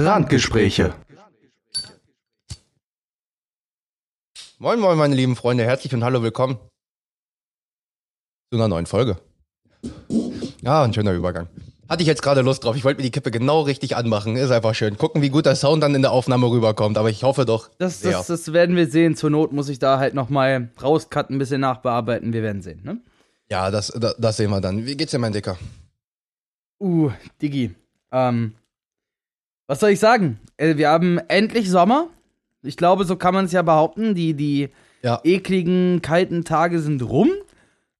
Randgespräche. Moin, moin, meine lieben Freunde, herzlich und hallo, willkommen zu einer neuen Folge. Ja, ein schöner Übergang. Hatte ich jetzt gerade Lust drauf. Ich wollte mir die Kippe genau richtig anmachen. Ist einfach schön. Gucken, wie gut der Sound dann in der Aufnahme rüberkommt. Aber ich hoffe doch. Das, sehr. das, das werden wir sehen. Zur Not muss ich da halt nochmal rauscutten, ein bisschen nachbearbeiten. Wir werden sehen, ne? Ja, das, das, das sehen wir dann. Wie geht's dir, mein Dicker? Uh, Digi. Ähm, was soll ich sagen? Äh, Wir haben endlich Sommer. Ich glaube, so kann man es ja behaupten. Die, die Ja. ekligen, kalten Tage sind rum.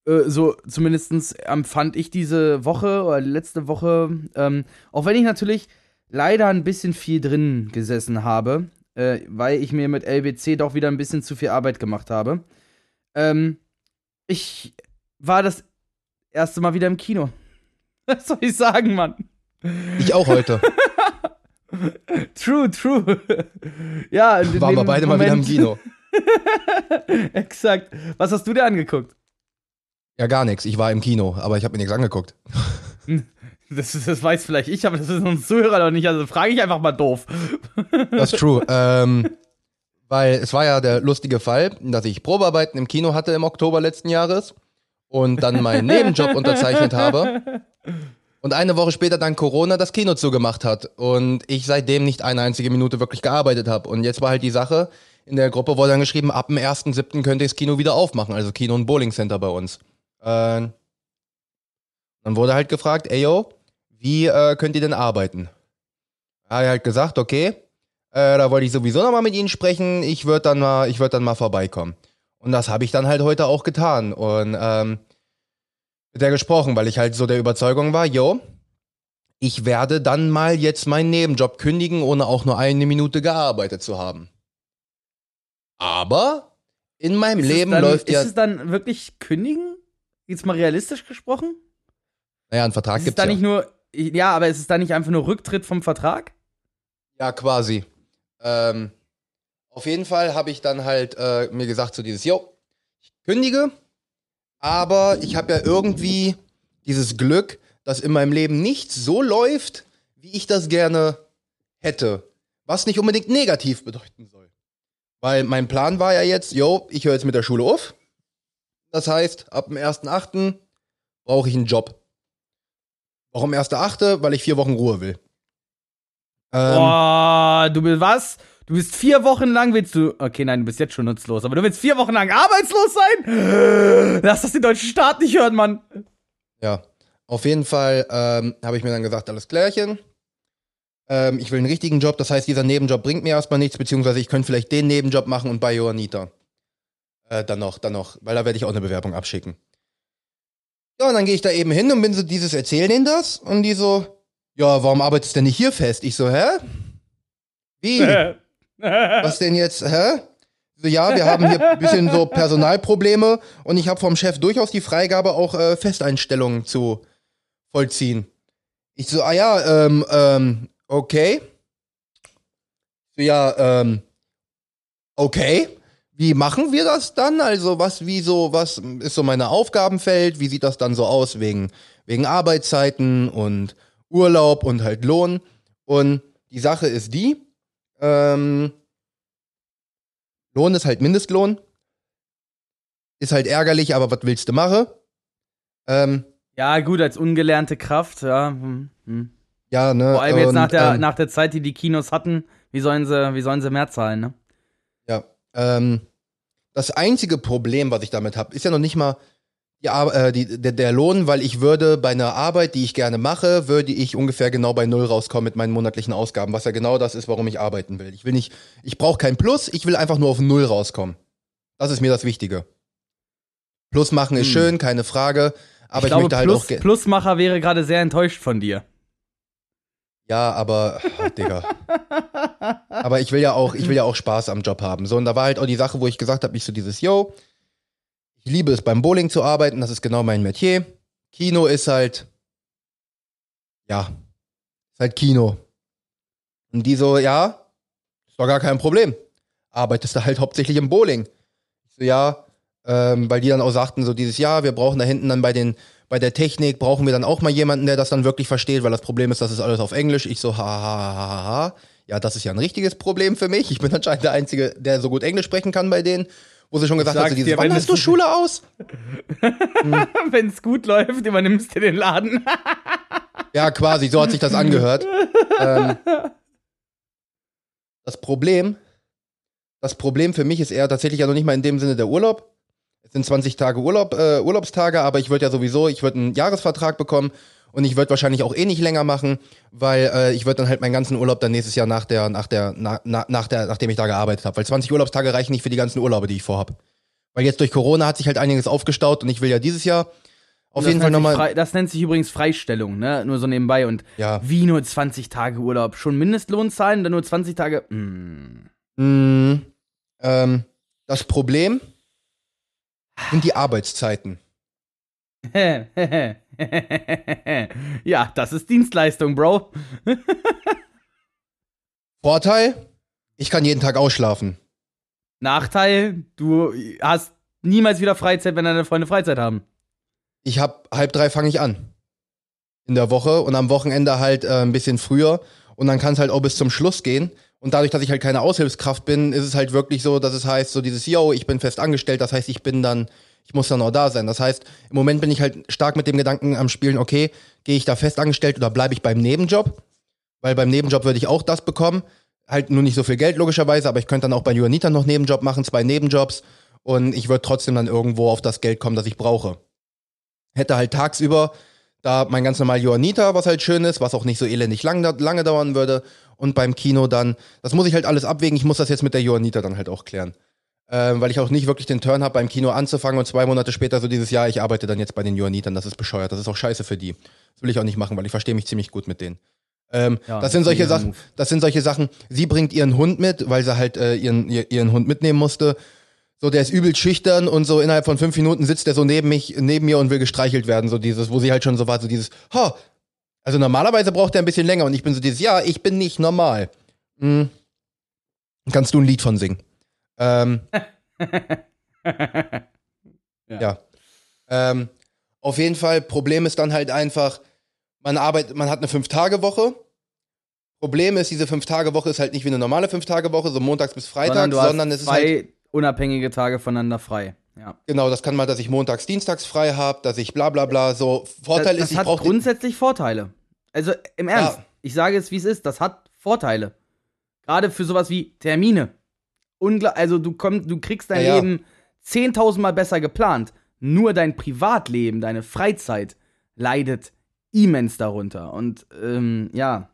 Äh, so zumindest empfand ich diese Woche oder letzte Woche. Ähm, auch wenn ich natürlich leider ein bisschen viel drin gesessen habe, äh, weil ich mir mit LBC doch wieder ein bisschen zu viel Arbeit gemacht habe. Ähm, ich war das erste Mal wieder im Kino. Was soll ich sagen, Mann? Ich auch heute. True, true. ja, in Waren wir beide mal wieder im Moment- Kino. Exakt. Was hast du dir angeguckt? Ja, gar nichts. Ich war im Kino, aber ich habe mir nichts angeguckt. Das, ist- das weiß vielleicht ich, aber das ist uns Zuhörer noch nicht. Also frage ich einfach mal doof. Das ist true. ähm, weil es war ja der lustige Fall, dass ich Probearbeiten im Kino hatte im Oktober letzten Jahres und dann meinen Nebenjob unterzeichnet habe. Und eine Woche später dann Corona das Kino zugemacht hat und ich seitdem nicht eine einzige Minute wirklich gearbeitet habe. Und jetzt war halt die Sache, in der Gruppe wurde dann geschrieben, ab dem 1.7. könnte das Kino wieder aufmachen, also Kino und Bowling Center bei uns. Äh, dann wurde halt gefragt, ey yo, wie äh, könnt ihr denn arbeiten? Er hat halt gesagt, okay, äh, da wollte ich sowieso nochmal mit Ihnen sprechen, ich würde dann, mal, ich würd dann mal vorbeikommen. Und das habe ich dann halt heute auch getan. Und ähm, mit der gesprochen, weil ich halt so der Überzeugung war, yo, ich werde dann mal jetzt meinen Nebenjob kündigen, ohne auch nur eine Minute gearbeitet zu haben. Aber in meinem Ist Leben dann, läuft ist ja. es dann wirklich kündigen? Jetzt mal realistisch gesprochen? Naja, einen Vertrag Ist es gibt's da ja. nicht nur. Ja, aber ist es da nicht einfach nur Rücktritt vom Vertrag? Ja, quasi. Ähm, auf jeden Fall habe ich dann halt äh, mir gesagt, so dieses, yo, ich kündige, aber ich habe ja irgendwie dieses Glück, dass in meinem Leben nichts so läuft, wie ich das gerne hätte. Was nicht unbedingt negativ bedeuten soll. Weil mein Plan war ja jetzt, yo, ich höre jetzt mit der Schule auf. Das heißt, ab dem 1.8. brauche ich einen Job. Warum 1.8.? Weil ich vier Wochen Ruhe will. Ähm, Boah, du bist was? Du bist vier Wochen lang, willst du. Okay, nein, du bist jetzt schon nutzlos, aber du willst vier Wochen lang arbeitslos sein? Lass das den deutschen Staat nicht hören, Mann. Ja, auf jeden Fall ähm, habe ich mir dann gesagt, alles klärchen. Ähm, ich will einen richtigen Job, das heißt, dieser Nebenjob bringt mir erstmal nichts, beziehungsweise ich könnte vielleicht den Nebenjob machen und bei Johannita. Äh, dann noch, dann noch, weil da werde ich auch eine Bewerbung abschicken. Ja, und dann gehe ich da eben hin und bin so dieses, erzähl denen das? Und die so, ja, warum arbeitest du denn nicht hier fest? Ich so, hä? Wie? Was denn jetzt, hä? So, ja, wir haben hier ein bisschen so Personalprobleme und ich habe vom Chef durchaus die Freigabe, auch äh, Festeinstellungen zu vollziehen. Ich so, ah ja, ähm, ähm, okay. So, ja, ähm, okay. Wie machen wir das dann? Also, was, wie so, was ist so meine Aufgabenfeld? Wie sieht das dann so aus wegen, wegen Arbeitszeiten und Urlaub und halt Lohn? Und die Sache ist die, ähm, Lohn ist halt Mindestlohn. Ist halt ärgerlich, aber was willst du machen? Ähm, Ja, gut, als ungelernte Kraft, ja. hm, hm. ja, ne? Vor allem jetzt und, nach der, ähm, nach der Zeit, die die Kinos hatten, wie sollen sie, wie sollen sie mehr zahlen, ne? Ja. Ähm, das einzige Problem, was ich damit habe, ist ja noch nicht mal Ar- äh, die, der, der Lohn, weil ich würde bei einer Arbeit, die ich gerne mache, würde ich ungefähr genau bei null rauskommen mit meinen monatlichen Ausgaben, was ja genau das ist, warum ich arbeiten will. Ich will nicht, ich brauche kein Plus, ich will einfach nur auf null rauskommen. Das ist mir das Wichtige. Plus machen ist Hm. schön, keine Frage, aber ich, glaube, möchte halt Plus, auch. Plusmacher wäre gerade sehr enttäuscht von dir. Ja, aber, oh, Digga. aber ich will ja auch, ich will ja auch Spaß am Job haben. So, und da war halt auch die Sache, wo ich gesagt habe, ich so dieses, yo, ich liebe es beim Bowling zu arbeiten, das ist genau mein Metier. Kino ist halt, ja, ist halt Kino. Und die so, ja, ist doch gar kein Problem. Arbeitest du halt hauptsächlich im Bowling. Ich so, ja, ähm, weil die dann auch sagten, so dieses Jahr, wir brauchen da hinten dann bei den, Bei der Technik brauchen wir dann auch mal jemanden, der das dann wirklich versteht, weil das Problem ist, das ist alles auf Englisch. Ich so, ha, ha, ha, ha. Ja, das ist ja ein richtiges Problem für mich. Ich bin anscheinend der Einzige, der so gut Englisch sprechen kann bei denen. Wo sie schon gesagt hat, so dieses, dir, wann hast du Schule aus? Wenn es gut läuft, übernimmst du den Laden. Ja, quasi, so hat sich das angehört. ähm, das Problem, das Problem für mich ist eher tatsächlich ja noch nicht mal in dem Sinne der Urlaub. Es sind 20 Tage Urlaub, äh, Urlaubstage, aber ich würde ja sowieso, ich würde einen Jahresvertrag bekommen und ich würde wahrscheinlich auch eh nicht länger machen, weil äh, ich würde dann halt meinen ganzen Urlaub dann nächstes Jahr nach der, nach der, na, na, nach der, nachdem ich da gearbeitet habe. Weil 20 Urlaubstage reichen nicht für die ganzen Urlaube, die ich vorhab. Weil jetzt durch Corona hat sich halt einiges aufgestaut und ich will ja dieses Jahr auf jeden Fall nochmal. Das nennt sich übrigens Freistellung, ne? Nur so nebenbei. Und Ja. wie nur 20 Tage Urlaub? Schon Mindestlohn zahlen, dann nur 20 Tage? Mm. Mm, ähm, das Problem sind die Arbeitszeiten. ja, das ist Dienstleistung, Bro. Vorteil, ich kann jeden Tag ausschlafen. Nachteil, du hast niemals wieder Freizeit, wenn deine Freunde Freizeit haben. Ich hab halb drei fange ich an. In der Woche und am Wochenende halt äh, ein bisschen früher. Und dann kann es halt auch bis zum Schluss gehen. Und dadurch, dass ich halt keine Aushilfskraft bin, ist es halt wirklich so, dass es heißt, so dieses, yo, ich bin fest angestellt, das heißt, ich bin dann, ich muss dann auch da sein. Das heißt, im Moment bin ich halt stark mit dem Gedanken am Spielen, okay, gehe ich da fest angestellt oder bleibe ich beim Nebenjob? Weil beim Nebenjob würde ich auch das bekommen. Halt nur nicht so viel Geld, logischerweise, aber ich könnte dann auch bei Juanita noch Nebenjob machen, zwei Nebenjobs. Und ich würde trotzdem dann irgendwo auf das Geld kommen, das ich brauche. Hätte halt tagsüber da mein ganz normal Johanniter, was halt schön ist, was auch nicht so elendig lang, lange dauern würde. Und beim Kino dann, das muss ich halt alles abwägen. Ich muss das jetzt mit der Johanniter dann halt auch klären. Ähm, weil ich auch nicht wirklich den Turn habe, beim Kino anzufangen und zwei Monate später so dieses Jahr, ich arbeite dann jetzt bei den Johannitern. Das ist bescheuert. Das ist auch scheiße für die. Das will ich auch nicht machen, weil ich verstehe mich ziemlich gut mit denen. Ähm, Ja, das sind solche Sachen, das sind solche Sachen. Sie bringt ihren Hund mit, weil sie halt äh, ihren, ihr- ihren Hund mitnehmen musste. So, der ist übel schüchtern und so innerhalb von fünf Minuten sitzt er so neben mich, neben mir und will gestreichelt werden. So dieses, wo sie halt schon so war, so dieses, ha. Also normalerweise braucht er ein bisschen länger und ich bin so dieses, ja, ich bin nicht normal. Hm. Kannst du ein Lied von singen? Ähm, ja. Ähm, auf jeden Fall, Problem ist dann halt einfach, man arbeitet, man hat eine Fünf-Tage-Woche. Problem ist, diese Fünf-Tage-Woche ist halt nicht wie eine normale Fünf-Tage-Woche, so montags bis freitags, sondern sondern, es ist halt, zwei unabhängige Tage voneinander frei. Ja. genau, das kann mal, dass ich montags, dienstags frei habe, dass ich bla bla bla, so. Vorteil das, ist, das ich hat grundsätzlich Vorteile. Also im Ernst, Ja. ich sage es, wie es ist, das hat Vorteile. Gerade für sowas wie Termine. Also du, komm, du kriegst dein Ja, ja. Leben 10.000 Mal besser geplant. Nur dein Privatleben, deine Freizeit leidet immens darunter. Und ähm, ja,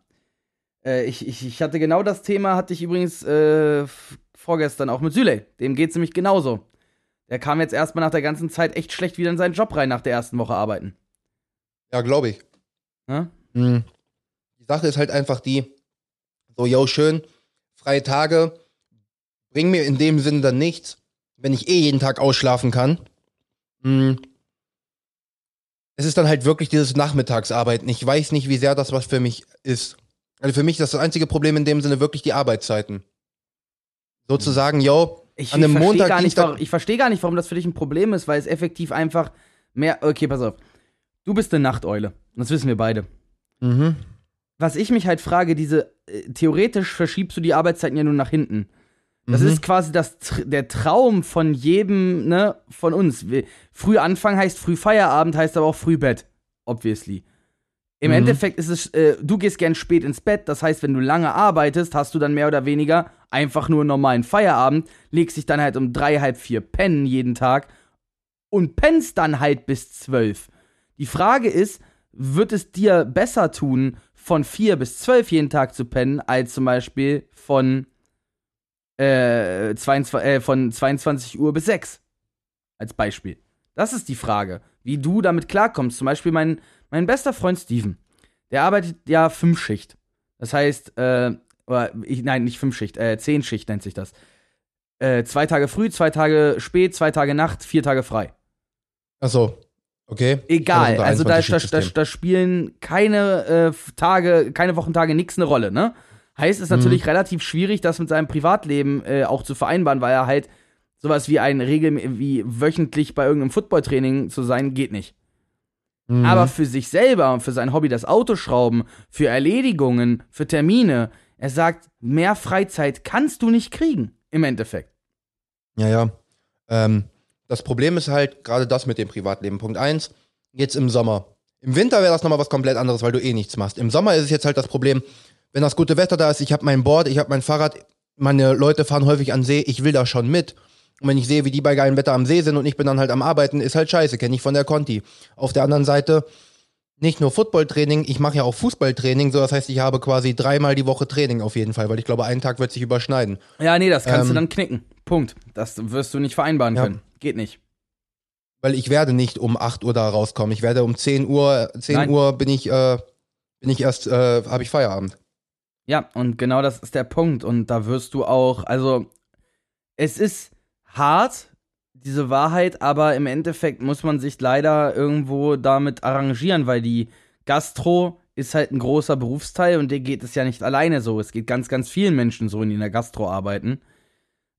äh, ich, ich, ich hatte genau das Thema, hatte ich übrigens äh, vorgestern auch mit Süley. Dem geht's nämlich genauso. Der kam jetzt erstmal nach der ganzen Zeit echt schlecht wieder in seinen Job rein nach der ersten Woche arbeiten. Ja, glaube ich. Ne? Hm. Die Sache ist halt einfach die, so, yo, schön, freie Tage, bring mir in dem Sinne dann nichts, wenn ich eh jeden Tag ausschlafen kann. Hm. Es ist dann halt wirklich dieses Nachmittagsarbeiten. Ich weiß nicht, wie sehr das was für mich ist. Also für mich ist das einzige Problem in dem Sinne wirklich die Arbeitszeiten. Sozusagen, yo, Ich, An einem ich verstehe Montag, gar, nicht, warum- ich versteh gar nicht, warum das für dich ein Problem ist, weil es effektiv einfach mehr. Okay, pass auf. Du bist eine Nachteule. Das wissen wir beide. mhm. Was ich mich halt frage, diese. Äh, theoretisch verschiebst du die Arbeitszeiten ja nur nach hinten. Das Mhm. ist quasi das, der Traum von jedem, ne, von uns. Früh Anfang heißt früh Feierabend, heißt aber auch früh Bett. Obviously. Im Mhm. Endeffekt ist es, äh, du gehst gern spät ins Bett, das heißt, wenn du lange arbeitest, hast du dann mehr oder weniger einfach nur einen normalen Feierabend, legst dich dann halt um drei, halb vier pennen jeden Tag und pennst dann halt bis zwölf. Die Frage ist, wird es dir besser tun, von vier bis zwölf jeden Tag zu pennen, als zum Beispiel von, äh, 22, äh, von 22 Uhr bis 6? Als Beispiel. Das ist die Frage, wie du damit klarkommst. Zum Beispiel mein, mein bester Freund Steven, der arbeitet ja Fünfschicht. Das heißt, äh, oder ich, nein, nicht Fünfschicht, äh, Zehnschicht nennt sich das. Äh, zwei Tage früh, zwei Tage spät, zwei Tage Nacht, vier Tage frei. Achso, okay. Egal, also da, da, da, 21-Schichtsystem. da spielen keine äh, Tage, keine Wochentage nix eine Rolle, ne? Heißt, es ist natürlich Mhm. relativ schwierig, das mit seinem Privatleben äh, auch zu vereinbaren, weil er halt sowas wie ein Regel, wie wöchentlich bei irgendeinem Footballtraining zu sein, geht nicht. Mhm. Aber für sich selber und für sein Hobby, das Autoschrauben, für Erledigungen, für Termine, er sagt, mehr Freizeit kannst du nicht kriegen, im Endeffekt. Ja, ja. Ähm, das Problem ist halt gerade das mit dem Privatleben. Punkt 1, jetzt im Sommer. Im Winter wäre das nochmal was komplett anderes, weil du eh nichts machst. Im Sommer ist es jetzt halt das Problem, wenn das gute Wetter da ist, ich habe mein Board, ich habe mein Fahrrad, meine Leute fahren häufig an See, ich will da schon mit. Und wenn ich sehe, wie die bei geilem Wetter am See sind und ich bin dann halt am Arbeiten, ist halt scheiße, kenne ich von der Conti. Auf der anderen Seite, nicht nur Footballtraining, ich mache ja auch Fußballtraining, so das heißt, ich habe quasi dreimal die Woche Training auf jeden Fall, weil ich glaube, einen Tag wird sich überschneiden. Ja, nee, das kannst ähm, du dann knicken. Punkt. Das wirst du nicht vereinbaren ja. können. Geht nicht. Weil ich werde nicht um 8 Uhr da rauskommen. Ich werde um 10 Uhr, 10 Nein. Uhr bin ich, äh, bin ich erst, äh, habe ich Feierabend. Ja, und genau das ist der Punkt. Und da wirst du auch, also es ist hart, diese Wahrheit, aber im Endeffekt muss man sich leider irgendwo damit arrangieren, weil die Gastro ist halt ein großer Berufsteil und dir geht es ja nicht alleine so. Es geht ganz, ganz vielen Menschen so, die in der Gastro arbeiten.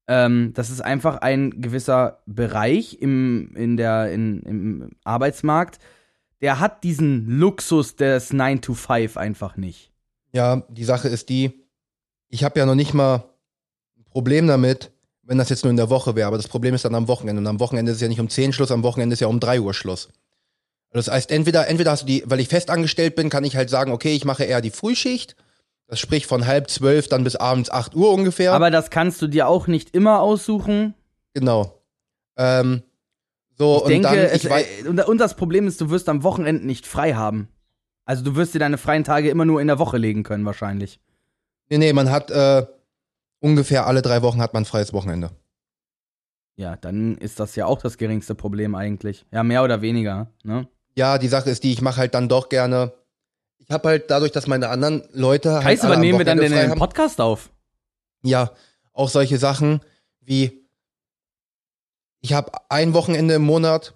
Ähm, das ist einfach ein gewisser Bereich im, in der, in, im Arbeitsmarkt, der hat diesen Luxus des 9 to 5 einfach nicht. Ja, die Sache ist die, ich habe ja noch nicht mal ein Problem damit, wenn das jetzt nur in der Woche wäre, aber das Problem ist dann am Wochenende. Und am Wochenende ist es ja nicht um 10 Schluss, am Wochenende ist ja um 3 Uhr Schluss. Das heißt, entweder, entweder hast du die, weil ich fest angestellt bin, kann ich halt sagen, okay, ich mache eher die Frühschicht. Das spricht von halb zwölf dann bis abends 8 Uhr ungefähr. Aber das kannst du dir auch nicht immer aussuchen. Genau. Ähm, so, ich und denke, dann, ich es, äh, und das Problem ist, du wirst am Wochenende nicht frei haben. Also du wirst dir deine freien Tage immer nur in der Woche legen können, wahrscheinlich. Nee, nee, man hat, äh, ungefähr alle drei Wochen hat man freies Wochenende. Ja, dann ist das ja auch das geringste Problem eigentlich. Ja, mehr oder weniger, ne? Ja, die Sache ist die, ich mache halt dann doch gerne. Ich habe halt dadurch, dass meine anderen Leute. Halt heißt aber, nehmen wir dann den Podcast auf? Ja, auch solche Sachen wie. Ich habe ein Wochenende im Monat.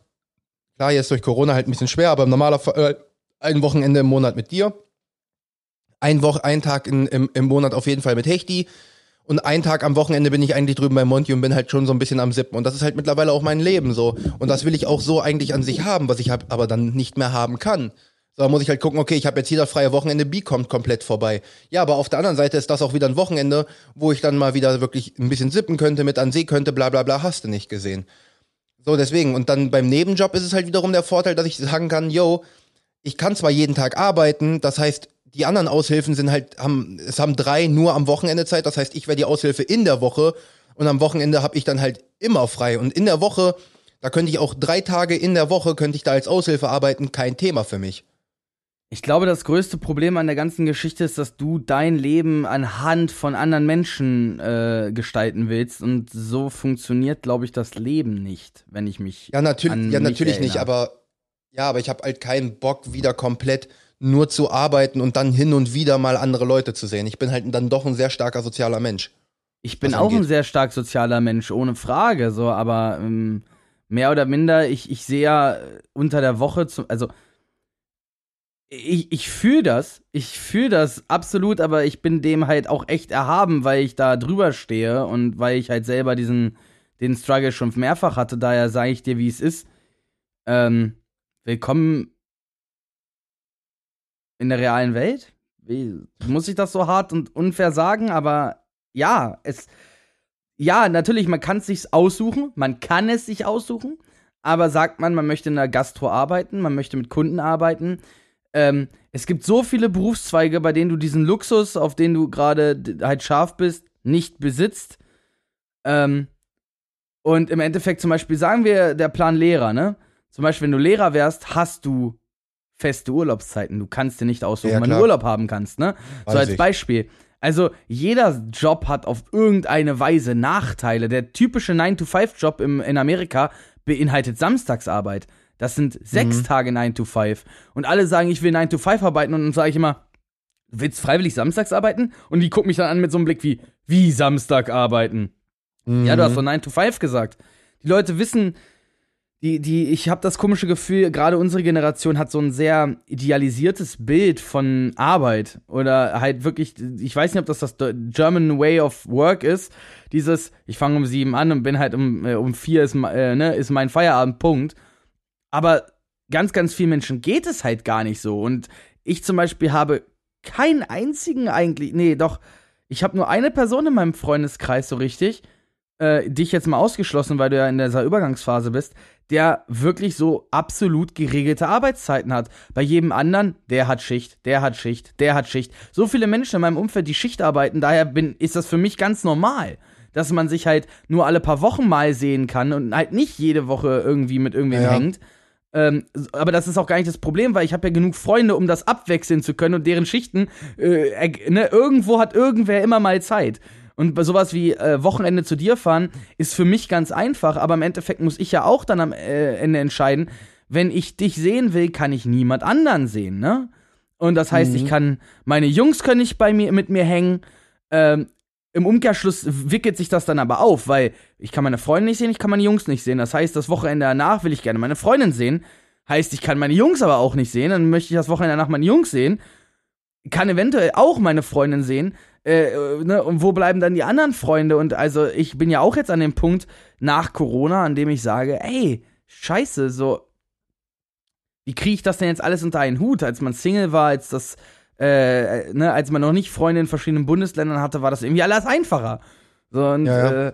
Klar, jetzt durch Corona halt ein bisschen schwer, aber im normaler äh, ein Wochenende im Monat mit dir. Ein, Woche, ein Tag in, im, im Monat auf jeden Fall mit Hechti. Und einen Tag am Wochenende bin ich eigentlich drüben bei Monty und bin halt schon so ein bisschen am Sippen. Und das ist halt mittlerweile auch mein Leben so. Und das will ich auch so eigentlich an sich haben, was ich hab, aber dann nicht mehr haben kann. So, da muss ich halt gucken, okay, ich habe jetzt hier das freie Wochenende, B kommt komplett vorbei. Ja, aber auf der anderen Seite ist das auch wieder ein Wochenende, wo ich dann mal wieder wirklich ein bisschen sippen könnte, mit an See könnte, bla bla bla, hast du nicht gesehen. So, deswegen. Und dann beim Nebenjob ist es halt wiederum der Vorteil, dass ich sagen kann, yo, ich kann zwar jeden Tag arbeiten, das heißt, die anderen Aushilfen sind halt, haben, es haben drei nur am Wochenende Zeit. Das heißt, ich wäre die Aushilfe in der Woche und am Wochenende habe ich dann halt immer frei. Und in der Woche, da könnte ich auch drei Tage in der Woche, könnte ich da als Aushilfe arbeiten, kein Thema für mich. Ich glaube, das größte Problem an der ganzen Geschichte ist, dass du dein Leben anhand von anderen Menschen äh, gestalten willst. Und so funktioniert, glaube ich, das Leben nicht, wenn ich mich. Ja, natürlich, ja, natürlich nicht, aber ja, aber ich habe halt keinen Bock, wieder komplett nur zu arbeiten und dann hin und wieder mal andere Leute zu sehen. Ich bin halt dann doch ein sehr starker sozialer Mensch. Ich bin auch ein sehr stark sozialer Mensch, ohne Frage, so, aber ähm, mehr oder minder, ich, ich sehe ja unter der Woche, zu, also ich, ich fühle das, ich fühle das absolut, aber ich bin dem halt auch echt erhaben, weil ich da drüber stehe und weil ich halt selber diesen, den Struggle schon mehrfach hatte, daher sage ich dir, wie es ist. Ähm, willkommen in der realen Welt. Wie, muss ich das so hart und unfair sagen, aber ja, es. Ja, natürlich, man kann es sich aussuchen, man kann es sich aussuchen, aber sagt man, man möchte in der Gastro arbeiten, man möchte mit Kunden arbeiten. Ähm, es gibt so viele Berufszweige, bei denen du diesen Luxus, auf den du gerade halt scharf bist, nicht besitzt. Ähm, und im Endeffekt zum Beispiel sagen wir der Plan Lehrer, ne? Zum Beispiel, wenn du Lehrer wärst, hast du feste Urlaubszeiten. Du kannst dir nicht aussuchen, ja, wann du Urlaub haben kannst, ne? Weiß so als ich. Beispiel. Also, jeder Job hat auf irgendeine Weise Nachteile. Der typische 9-to-5-Job in Amerika beinhaltet Samstagsarbeit. Das sind sechs mhm. Tage 9 to 5. Und alle sagen, ich will 9 to 5 arbeiten. Und dann sage ich immer, willst du freiwillig samstags arbeiten? Und die gucken mich dann an mit so einem Blick wie, wie Samstag arbeiten? Mhm. Ja, du hast doch 9 to 5 gesagt. Die Leute wissen, die, die, ich habe das komische Gefühl, gerade unsere Generation hat so ein sehr idealisiertes Bild von Arbeit oder halt wirklich, ich weiß nicht, ob das das German Way of Work ist. Dieses, ich fange um sieben an und bin halt um, äh, um vier ist, äh, ne, ist mein Feierabend, Punkt. Aber ganz, ganz vielen Menschen geht es halt gar nicht so. Und ich zum Beispiel habe keinen einzigen eigentlich, nee, doch, ich habe nur eine Person in meinem Freundeskreis so richtig, äh, dich jetzt mal ausgeschlossen, weil du ja in dieser Übergangsphase bist, der wirklich so absolut geregelte Arbeitszeiten hat. Bei jedem anderen, der hat Schicht, der hat Schicht, der hat Schicht. So viele Menschen in meinem Umfeld, die Schicht arbeiten, daher bin, ist das für mich ganz normal, dass man sich halt nur alle paar Wochen mal sehen kann und halt nicht jede Woche irgendwie mit irgendwem ja. hängt. Ähm, aber das ist auch gar nicht das Problem, weil ich habe ja genug Freunde, um das abwechseln zu können und deren Schichten, äh, ne, irgendwo hat irgendwer immer mal Zeit. Und bei sowas wie äh, Wochenende zu dir fahren ist für mich ganz einfach, aber im Endeffekt muss ich ja auch dann am äh, Ende entscheiden, wenn ich dich sehen will, kann ich niemand anderen sehen, ne? Und das heißt, mhm. ich kann, meine Jungs können nicht bei mir, mit mir hängen. Ähm, Im Umkehrschluss wickelt sich das dann aber auf, weil ich kann meine Freunde nicht sehen, ich kann meine Jungs nicht sehen. Das heißt, das Wochenende danach will ich gerne meine Freundin sehen. Heißt, ich kann meine Jungs aber auch nicht sehen. Dann möchte ich das Wochenende danach meine Jungs sehen. Kann eventuell auch meine Freundin sehen. Äh, ne, und wo bleiben dann die anderen Freunde? Und also ich bin ja auch jetzt an dem Punkt nach Corona, an dem ich sage, ey, scheiße, so, wie kriege ich das denn jetzt alles unter einen Hut? Als man Single war, als das, äh, ne, als man noch nicht Freunde in verschiedenen Bundesländern hatte, war das irgendwie alles einfacher. So, und ja, ja. Äh,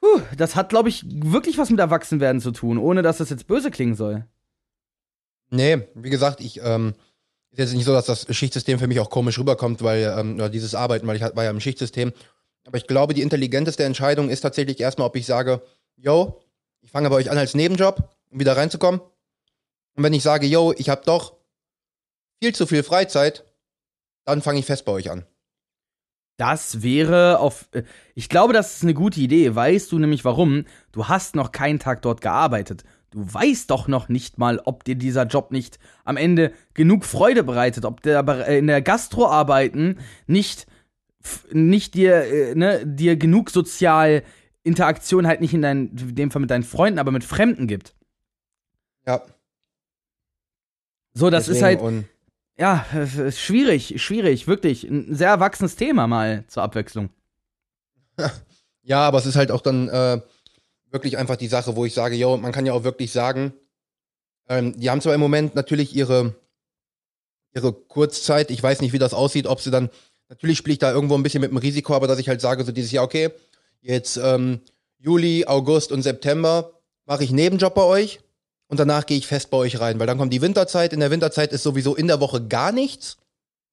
puh, das hat, glaube ich, wirklich was mit Erwachsenwerden zu tun, ohne dass das jetzt böse klingen soll. Nee, wie gesagt, ich, ähm, ist jetzt nicht so, dass das Schichtsystem für mich auch komisch rüberkommt, weil, ähm, dieses Arbeiten, weil ich war ja im Schichtsystem. Aber ich glaube, die intelligenteste Entscheidung ist tatsächlich erstmal, ob ich sage, yo, ich fange bei euch an als Nebenjob, um wieder reinzukommen. Und wenn ich sage, yo, ich habe doch viel zu viel Freizeit, dann fange ich fest bei euch an. Das wäre auf. Äh, ich glaube, das ist eine gute Idee. Weißt du nämlich warum? Du hast noch keinen Tag dort gearbeitet du weißt doch noch nicht mal, ob dir dieser Job nicht am Ende genug Freude bereitet, ob der äh, in der Gastro arbeiten nicht nicht dir äh, ne, dir genug sozial Interaktion halt nicht in, dein, in dem Fall mit deinen Freunden, aber mit Fremden gibt. Ja. So, das Deswegen ist halt ja, schwierig, schwierig, wirklich ein sehr erwachsenes Thema mal zur Abwechslung. Ja, aber es ist halt auch dann äh wirklich einfach die Sache, wo ich sage, yo, man kann ja auch wirklich sagen, ähm, die haben zwar im Moment natürlich ihre, ihre Kurzzeit, ich weiß nicht, wie das aussieht, ob sie dann, natürlich spiele ich da irgendwo ein bisschen mit dem Risiko, aber dass ich halt sage, so dieses Jahr, okay, jetzt ähm, Juli, August und September mache ich Nebenjob bei euch und danach gehe ich fest bei euch rein, weil dann kommt die Winterzeit, in der Winterzeit ist sowieso in der Woche gar nichts,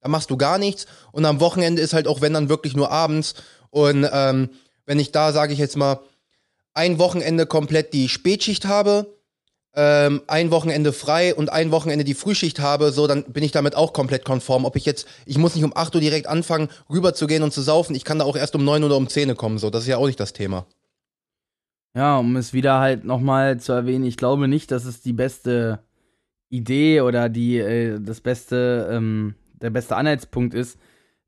da machst du gar nichts. Und am Wochenende ist halt auch, wenn dann wirklich nur abends. Und ähm, wenn ich da, sage ich jetzt mal, ein Wochenende komplett die Spätschicht habe, ähm, ein Wochenende frei und ein Wochenende die Frühschicht habe, so, dann bin ich damit auch komplett konform. Ob ich jetzt, ich muss nicht um 8 Uhr direkt anfangen, rüber zu gehen und zu saufen, ich kann da auch erst um 9 oder um 10 Uhr kommen, so, das ist ja auch nicht das Thema. Ja, um es wieder halt nochmal zu erwähnen, ich glaube nicht, dass es die beste Idee oder die, äh, das beste, ähm, der beste Anhaltspunkt ist,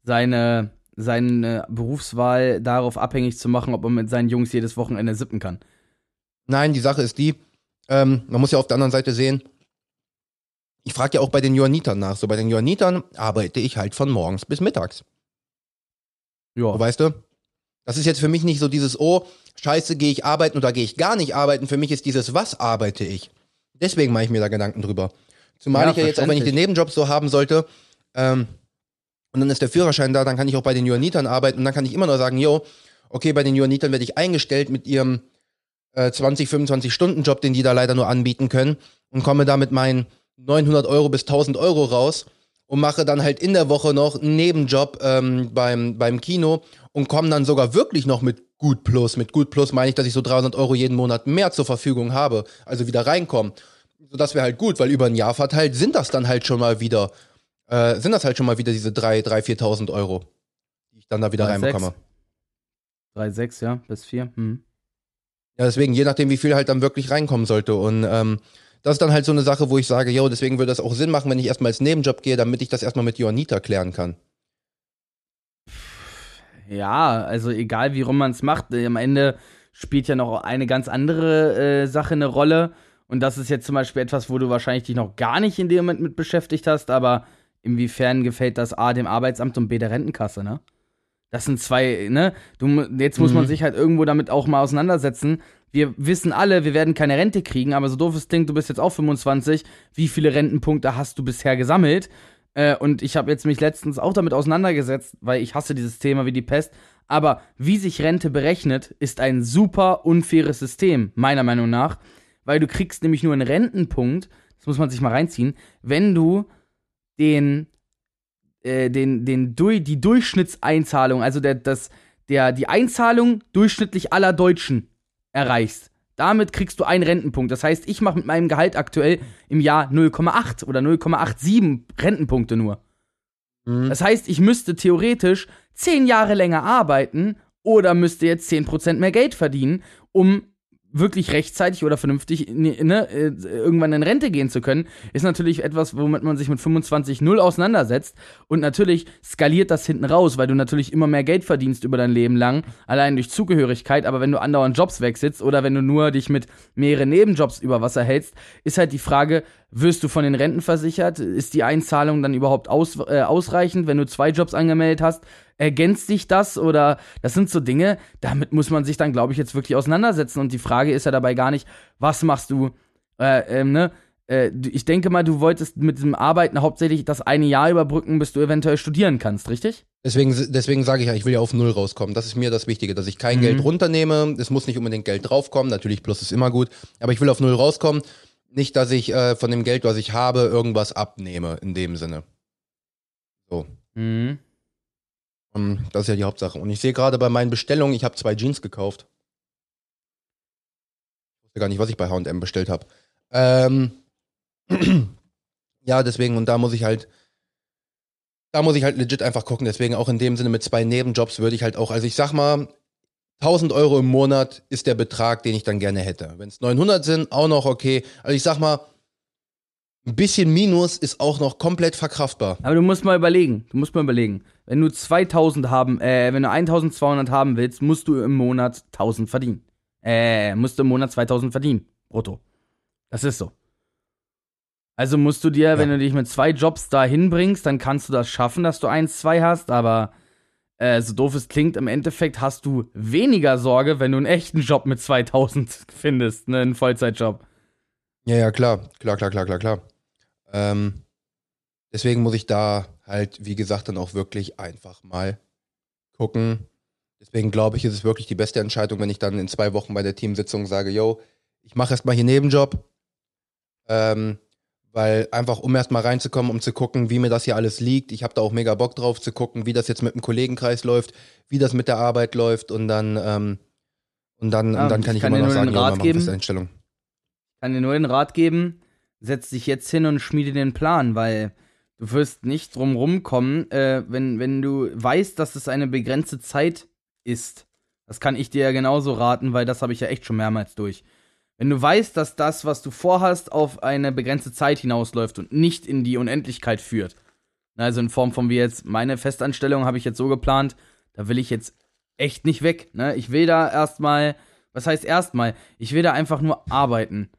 seine seine Berufswahl darauf abhängig zu machen, ob man mit seinen Jungs jedes Wochenende sippen kann. Nein, die Sache ist die, ähm, man muss ja auf der anderen Seite sehen, ich frage ja auch bei den Johannitern nach. So bei den Johannitern arbeite ich halt von morgens bis mittags. Ja. So, weißt du? Das ist jetzt für mich nicht so dieses, oh, scheiße, gehe ich arbeiten oder gehe ich gar nicht arbeiten. Für mich ist dieses, was arbeite ich? Deswegen mache ich mir da Gedanken drüber. Zumal ja, ich ja jetzt auch, wenn ich den Nebenjob so haben sollte, ähm, und dann ist der Führerschein da, dann kann ich auch bei den Johannitern arbeiten und dann kann ich immer nur sagen, yo, okay, bei den Johannitern werde ich eingestellt mit ihrem äh, 20, 25 Stunden Job, den die da leider nur anbieten können und komme da mit meinen 900 Euro bis 1000 Euro raus und mache dann halt in der Woche noch einen Nebenjob ähm, beim, beim Kino und komme dann sogar wirklich noch mit Gut Plus. Mit Gut Plus meine ich, dass ich so 300 Euro jeden Monat mehr zur Verfügung habe, also wieder reinkommen. So, das wäre halt gut, weil über ein Jahr verteilt sind das dann halt schon mal wieder äh, sind das halt schon mal wieder diese 3.000, 3.000, 4.000 Euro, die ich dann da wieder 3, reinbekomme. 3,6, ja, bis 4. Hm. Ja, deswegen, je nachdem, wie viel halt dann wirklich reinkommen sollte. Und ähm, das ist dann halt so eine Sache, wo ich sage, yo, deswegen würde das auch Sinn machen, wenn ich erstmal als Nebenjob gehe, damit ich das erstmal mit Johannita klären kann. Ja, also egal wie rum man es macht, äh, am Ende spielt ja noch eine ganz andere äh, Sache eine Rolle. Und das ist jetzt zum Beispiel etwas, wo du wahrscheinlich dich noch gar nicht in dem Moment mit beschäftigt hast, aber inwiefern gefällt das A dem Arbeitsamt und B der Rentenkasse, ne? Das sind zwei, ne? Du, jetzt muss man Mhm. sich halt irgendwo damit auch mal auseinandersetzen. Wir wissen alle, wir werden keine Rente kriegen, aber so doof es klingt, du bist jetzt auch 25. Wie viele Rentenpunkte hast du bisher gesammelt? Äh, und ich habe jetzt mich letztens auch damit auseinandergesetzt, weil ich hasse dieses Thema wie die Pest. Aber wie sich Rente berechnet, ist ein super unfaires System, meiner Meinung nach. Weil du kriegst nämlich nur einen Rentenpunkt, das muss man sich mal reinziehen, wenn du den, äh, den, den, Dur- die Durchschnittseinzahlung, also der, das, der, die Einzahlung durchschnittlich aller Deutschen erreichst. Damit kriegst du einen Rentenpunkt. Das heißt, ich mache mit meinem Gehalt aktuell im Jahr 0,8 oder 0,87 Rentenpunkte nur. Mhm. Das heißt, ich müsste theoretisch 10 Jahre länger arbeiten oder müsste jetzt 10% mehr Geld verdienen, um wirklich rechtzeitig oder vernünftig ne, ne, äh, irgendwann in Rente gehen zu können, ist natürlich etwas, womit man sich mit 25 null auseinandersetzt. Und natürlich skaliert das hinten raus, weil du natürlich immer mehr Geld verdienst über dein Leben lang, allein durch Zugehörigkeit. Aber wenn du andauernd Jobs wechselst oder wenn du nur dich mit mehreren Nebenjobs über Wasser hältst, ist halt die Frage, wirst du von den Renten versichert? Ist die Einzahlung dann überhaupt aus, äh, ausreichend, wenn du zwei Jobs angemeldet hast? Ergänzt sich das oder das sind so Dinge, damit muss man sich dann, glaube ich, jetzt wirklich auseinandersetzen. Und die Frage ist ja dabei gar nicht, was machst du, äh, ähm, ne? Äh, ich denke mal, du wolltest mit diesem Arbeiten hauptsächlich das eine Jahr überbrücken, bis du eventuell studieren kannst, richtig? Deswegen, deswegen sage ich ja, ich will ja auf Null rauskommen. Das ist mir das Wichtige, dass ich kein Mhm. Geld runternehme. Es muss nicht unbedingt Geld draufkommen. Natürlich, Plus ist immer gut. Aber ich will auf Null rauskommen. Nicht, dass ich äh, von dem Geld, was ich habe, irgendwas abnehme, in dem Sinne. So. Mhm. Ähm, Das ist ja die Hauptsache. Und ich sehe gerade bei meinen Bestellungen, ich habe zwei Jeans gekauft. Ich wusste gar nicht, was ich bei HM bestellt habe. Ähm, ja, deswegen, und da muss ich halt, da muss ich halt legit einfach gucken. Deswegen auch in dem Sinne mit zwei Nebenjobs würde ich halt auch, also ich sag mal, 1000 Euro im Monat ist der Betrag, den ich dann gerne hätte. Wenn es 900 sind, auch noch okay. Also ich sag mal, ein bisschen Minus ist auch noch komplett verkraftbar. Aber du musst mal überlegen, du musst mal überlegen. Wenn du 2000 haben, äh, wenn du 1200 haben willst, musst du im Monat 1000 verdienen. Äh, musst du im Monat 2000 verdienen. Brutto. Das ist so. Also musst du dir, wenn du dich mit zwei Jobs da hinbringst, dann kannst du das schaffen, dass du eins, zwei hast, aber äh, so doof es klingt, im Endeffekt hast du weniger Sorge, wenn du einen echten Job mit 2000 findest, ne, einen Vollzeitjob. Ja, ja, klar, klar, klar, klar, klar, klar. Ähm, deswegen muss ich da halt, wie gesagt, dann auch wirklich einfach mal gucken. Deswegen glaube ich, ist es wirklich die beste Entscheidung, wenn ich dann in zwei Wochen bei der Teamsitzung sage, yo, ich mache erstmal hier Nebenjob. Ähm, weil einfach, um erstmal reinzukommen, um zu gucken, wie mir das hier alles liegt. Ich habe da auch mega Bock drauf zu gucken, wie das jetzt mit dem Kollegenkreis läuft, wie das mit der Arbeit läuft und dann, ähm, und dann, Ja, und dann ich kann ich kann immer noch sagen, ja, Rat machen geben. Einstellung. kann dir nur den Rat geben, setz dich jetzt hin und schmiede den Plan, weil du wirst nicht drum rumkommen, äh, wenn, wenn du weißt, dass es eine begrenzte Zeit ist. Das kann ich dir ja genauso raten, weil das habe ich ja echt schon mehrmals durch. Wenn du weißt, dass das, was du vorhast, auf eine begrenzte Zeit hinausläuft und nicht in die Unendlichkeit führt. Also in Form von wie jetzt meine Festanstellung habe ich jetzt so geplant, da will ich jetzt echt nicht weg. Ne? Ich will da erstmal, was heißt erstmal? Ich will da einfach nur arbeiten.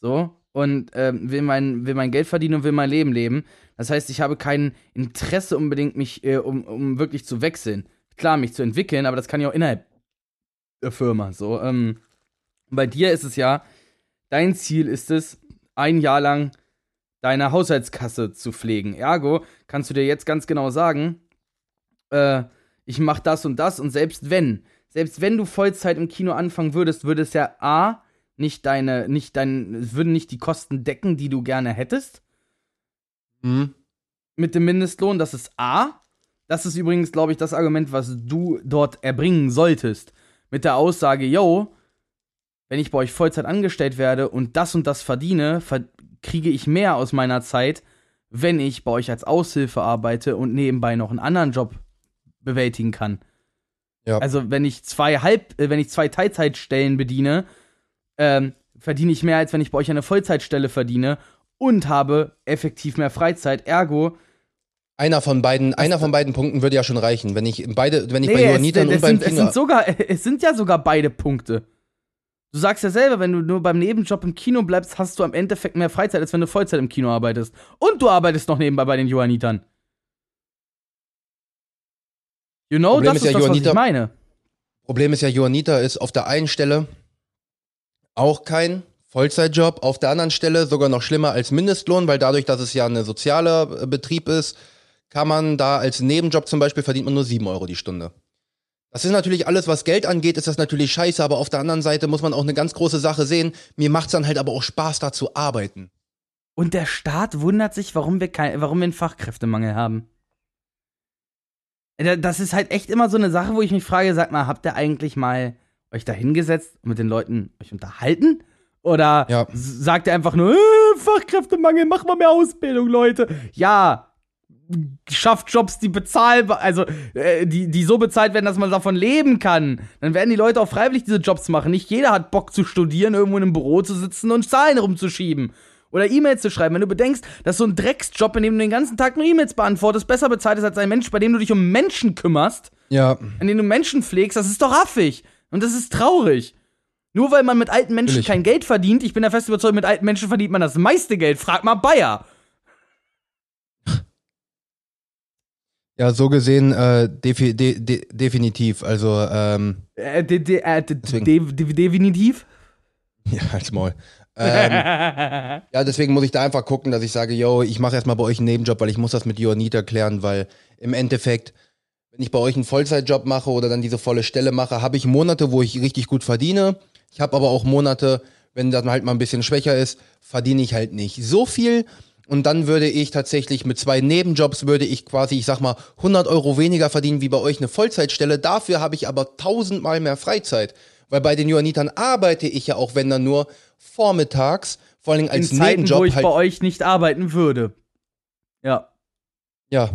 So. Und ähm, will, mein, will mein Geld verdienen und will mein Leben leben. Das heißt, ich habe kein Interesse unbedingt, mich, äh, um, um wirklich zu wechseln. Klar, mich zu entwickeln, aber das kann ich auch innerhalb der Firma. So, ähm, bei dir ist es ja, dein Ziel ist es, ein Jahr lang deine Haushaltskasse zu pflegen. Ergo kannst du dir jetzt ganz genau sagen, äh, ich mache das und das und selbst wenn, selbst wenn du Vollzeit im Kino anfangen würdest, würde es ja A, nicht deine, nicht dein, es würden nicht die Kosten decken, die du gerne hättest Mhm. mit dem Mindestlohn, das ist A. Das ist übrigens, glaube ich, das Argument, was du dort erbringen solltest. Mit der Aussage, yo, wenn ich bei euch Vollzeit angestellt werde und das und das verdiene, ver kriege ich mehr aus meiner Zeit, wenn ich bei euch als Aushilfe arbeite und nebenbei noch einen anderen Job bewältigen kann. Ja. Also wenn ich zwei halb, äh, wenn ich zwei Teilzeitstellen bediene, ähm, verdiene ich mehr, als wenn ich bei euch eine Vollzeitstelle verdiene und habe effektiv mehr Freizeit. Ergo, Einer von beiden, einer von beiden Punkten würde ja schon reichen. Wenn ich beide, wenn ich bei Nee, es, Johannitern und beim sind, es, Kino. sind sogar, es sind ja sogar beide Punkte. Du sagst ja selber, wenn du nur beim Nebenjob im Kino bleibst, hast du am Endeffekt mehr Freizeit, als wenn du Vollzeit im Kino arbeitest. Und du arbeitest noch nebenbei bei den Johannitern. You know, Problem das ist ist, ja, das, was Johanniter- ich meine. Problem ist ja, Johanniter ist auf der einen Stelle auch kein Vollzeitjob, auf der anderen Stelle sogar noch schlimmer als Mindestlohn, weil dadurch, dass es ja ein sozialer äh, Betrieb ist, kann man da als Nebenjob zum Beispiel verdient man nur 7 Euro die Stunde. Das ist natürlich alles, was Geld angeht, ist das natürlich scheiße, aber auf der anderen Seite muss man auch eine ganz große Sache sehen. Mir macht's dann halt aber auch Spaß, da zu arbeiten. Und der Staat wundert sich, warum wir, kein, warum wir einen Fachkräftemangel haben. Äh, Das ist halt echt immer so eine Sache, wo ich mich frage, sag mal, habt ihr eigentlich mal euch da hingesetzt und mit den Leuten euch unterhalten? Oder Ja. sagt ihr einfach nur, äh, Fachkräftemangel, mach mal mehr Ausbildung, Leute. Ja, schafft Jobs, die bezahlbar, also äh, die, die so bezahlt werden, dass man davon leben kann. Dann werden die Leute auch freiwillig diese Jobs machen. Nicht jeder hat Bock zu studieren, irgendwo in einem Büro zu sitzen und Zahlen rumzuschieben. Oder E-Mails zu schreiben. Wenn du bedenkst, dass so ein Drecksjob, in dem du den ganzen Tag nur E-Mails beantwortest, besser bezahlt ist als ein Mensch, bei dem du dich um Menschen kümmerst, Ja, in dem du Menschen pflegst, das ist doch affig. Und das ist traurig. Nur weil man mit alten Menschen Natürlich. kein Geld verdient, ich bin der festen Überzeugung, mit alten Menschen verdient man das meiste Geld. Frag mal Bayer. ja, so gesehen äh, defi de de definitiv. Also, ähm, Äh, de, äh, definitiv. ja, als Maul. Ähm, Ja, deswegen muss ich da einfach gucken, dass ich sage, yo, ich mache erstmal bei euch einen Nebenjob, weil ich muss das mit Johanniter klären, weil im Endeffekt, wenn ich bei euch einen Vollzeitjob mache oder dann diese volle Stelle mache, habe ich Monate, wo ich richtig gut verdiene. Ich habe aber auch Monate, wenn das halt mal ein bisschen schwächer ist, verdiene ich halt nicht so viel. Und dann würde ich tatsächlich mit zwei Nebenjobs würde ich quasi, ich sag mal, 100 Euro weniger verdienen wie bei euch eine Vollzeitstelle. Dafür habe ich aber tausendmal mehr Freizeit. Weil bei den Johannitern arbeite ich ja auch, wenn dann nur vormittags, vor allem In als Zeiten, Nebenjob wo ich halt. bei euch nicht arbeiten würde. Ja, Ja,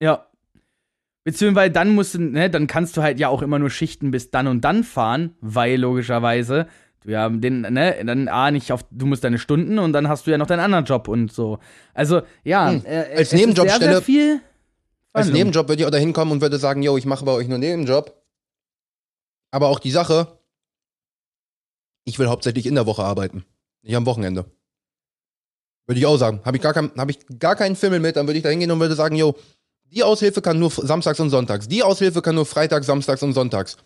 ja. Beziehungsweise dann musst du, ne, dann kannst du halt ja auch immer nur Schichten bis dann und dann fahren, weil logischerweise du ja den, ne, dann A nicht auf, du musst deine Stunden und dann hast du ja noch deinen anderen Job und so. Also, ja, Hm. äh, Als ist sehr, Nebenjobstelle- als. Nebenjob würde ich auch da hinkommen und würde sagen, yo, ich mache bei euch nur Nebenjob. Aber auch die Sache, ich will hauptsächlich in der Woche arbeiten, nicht am Wochenende. Würde ich auch sagen. Habe ich, gar kein, hab ich gar keinen Fimmel mit, dann würde ich da hingehen und würde sagen, yo, die Aushilfe kann nur samstags und sonntags. Die Aushilfe kann nur freitags, samstags und sonntags.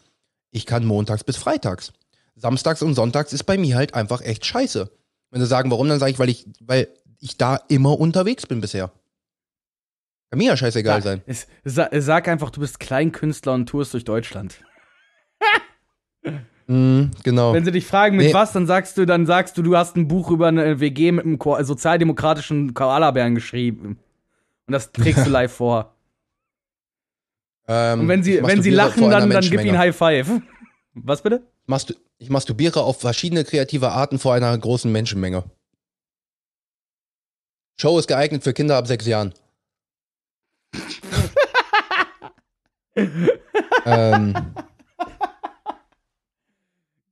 Ich kann montags bis freitags. Samstags und sonntags ist bei mir halt einfach echt scheiße. Wenn sie sagen, warum, dann sage ich, weil ich, weil ich da immer unterwegs bin bisher. Kann mir ja scheißegal sein. Es, sa, sag einfach, du bist Kleinkünstler und tourst durch Deutschland. Mhm, genau. Wenn sie dich fragen, mit Nee. was, dann sagst du, dann sagst du, du hast ein Buch über eine WG mit einem sozialdemokratischen Koalabären geschrieben. Und das trägst du live vor. Ähm, Und wenn sie, wenn sie lachen, dann, dann gib ihnen. High Five. Was bitte? Ich masturbiere auf verschiedene kreative Arten vor einer großen Menschenmenge. Show ist geeignet für Kinder ab sechs Jahren. ähm,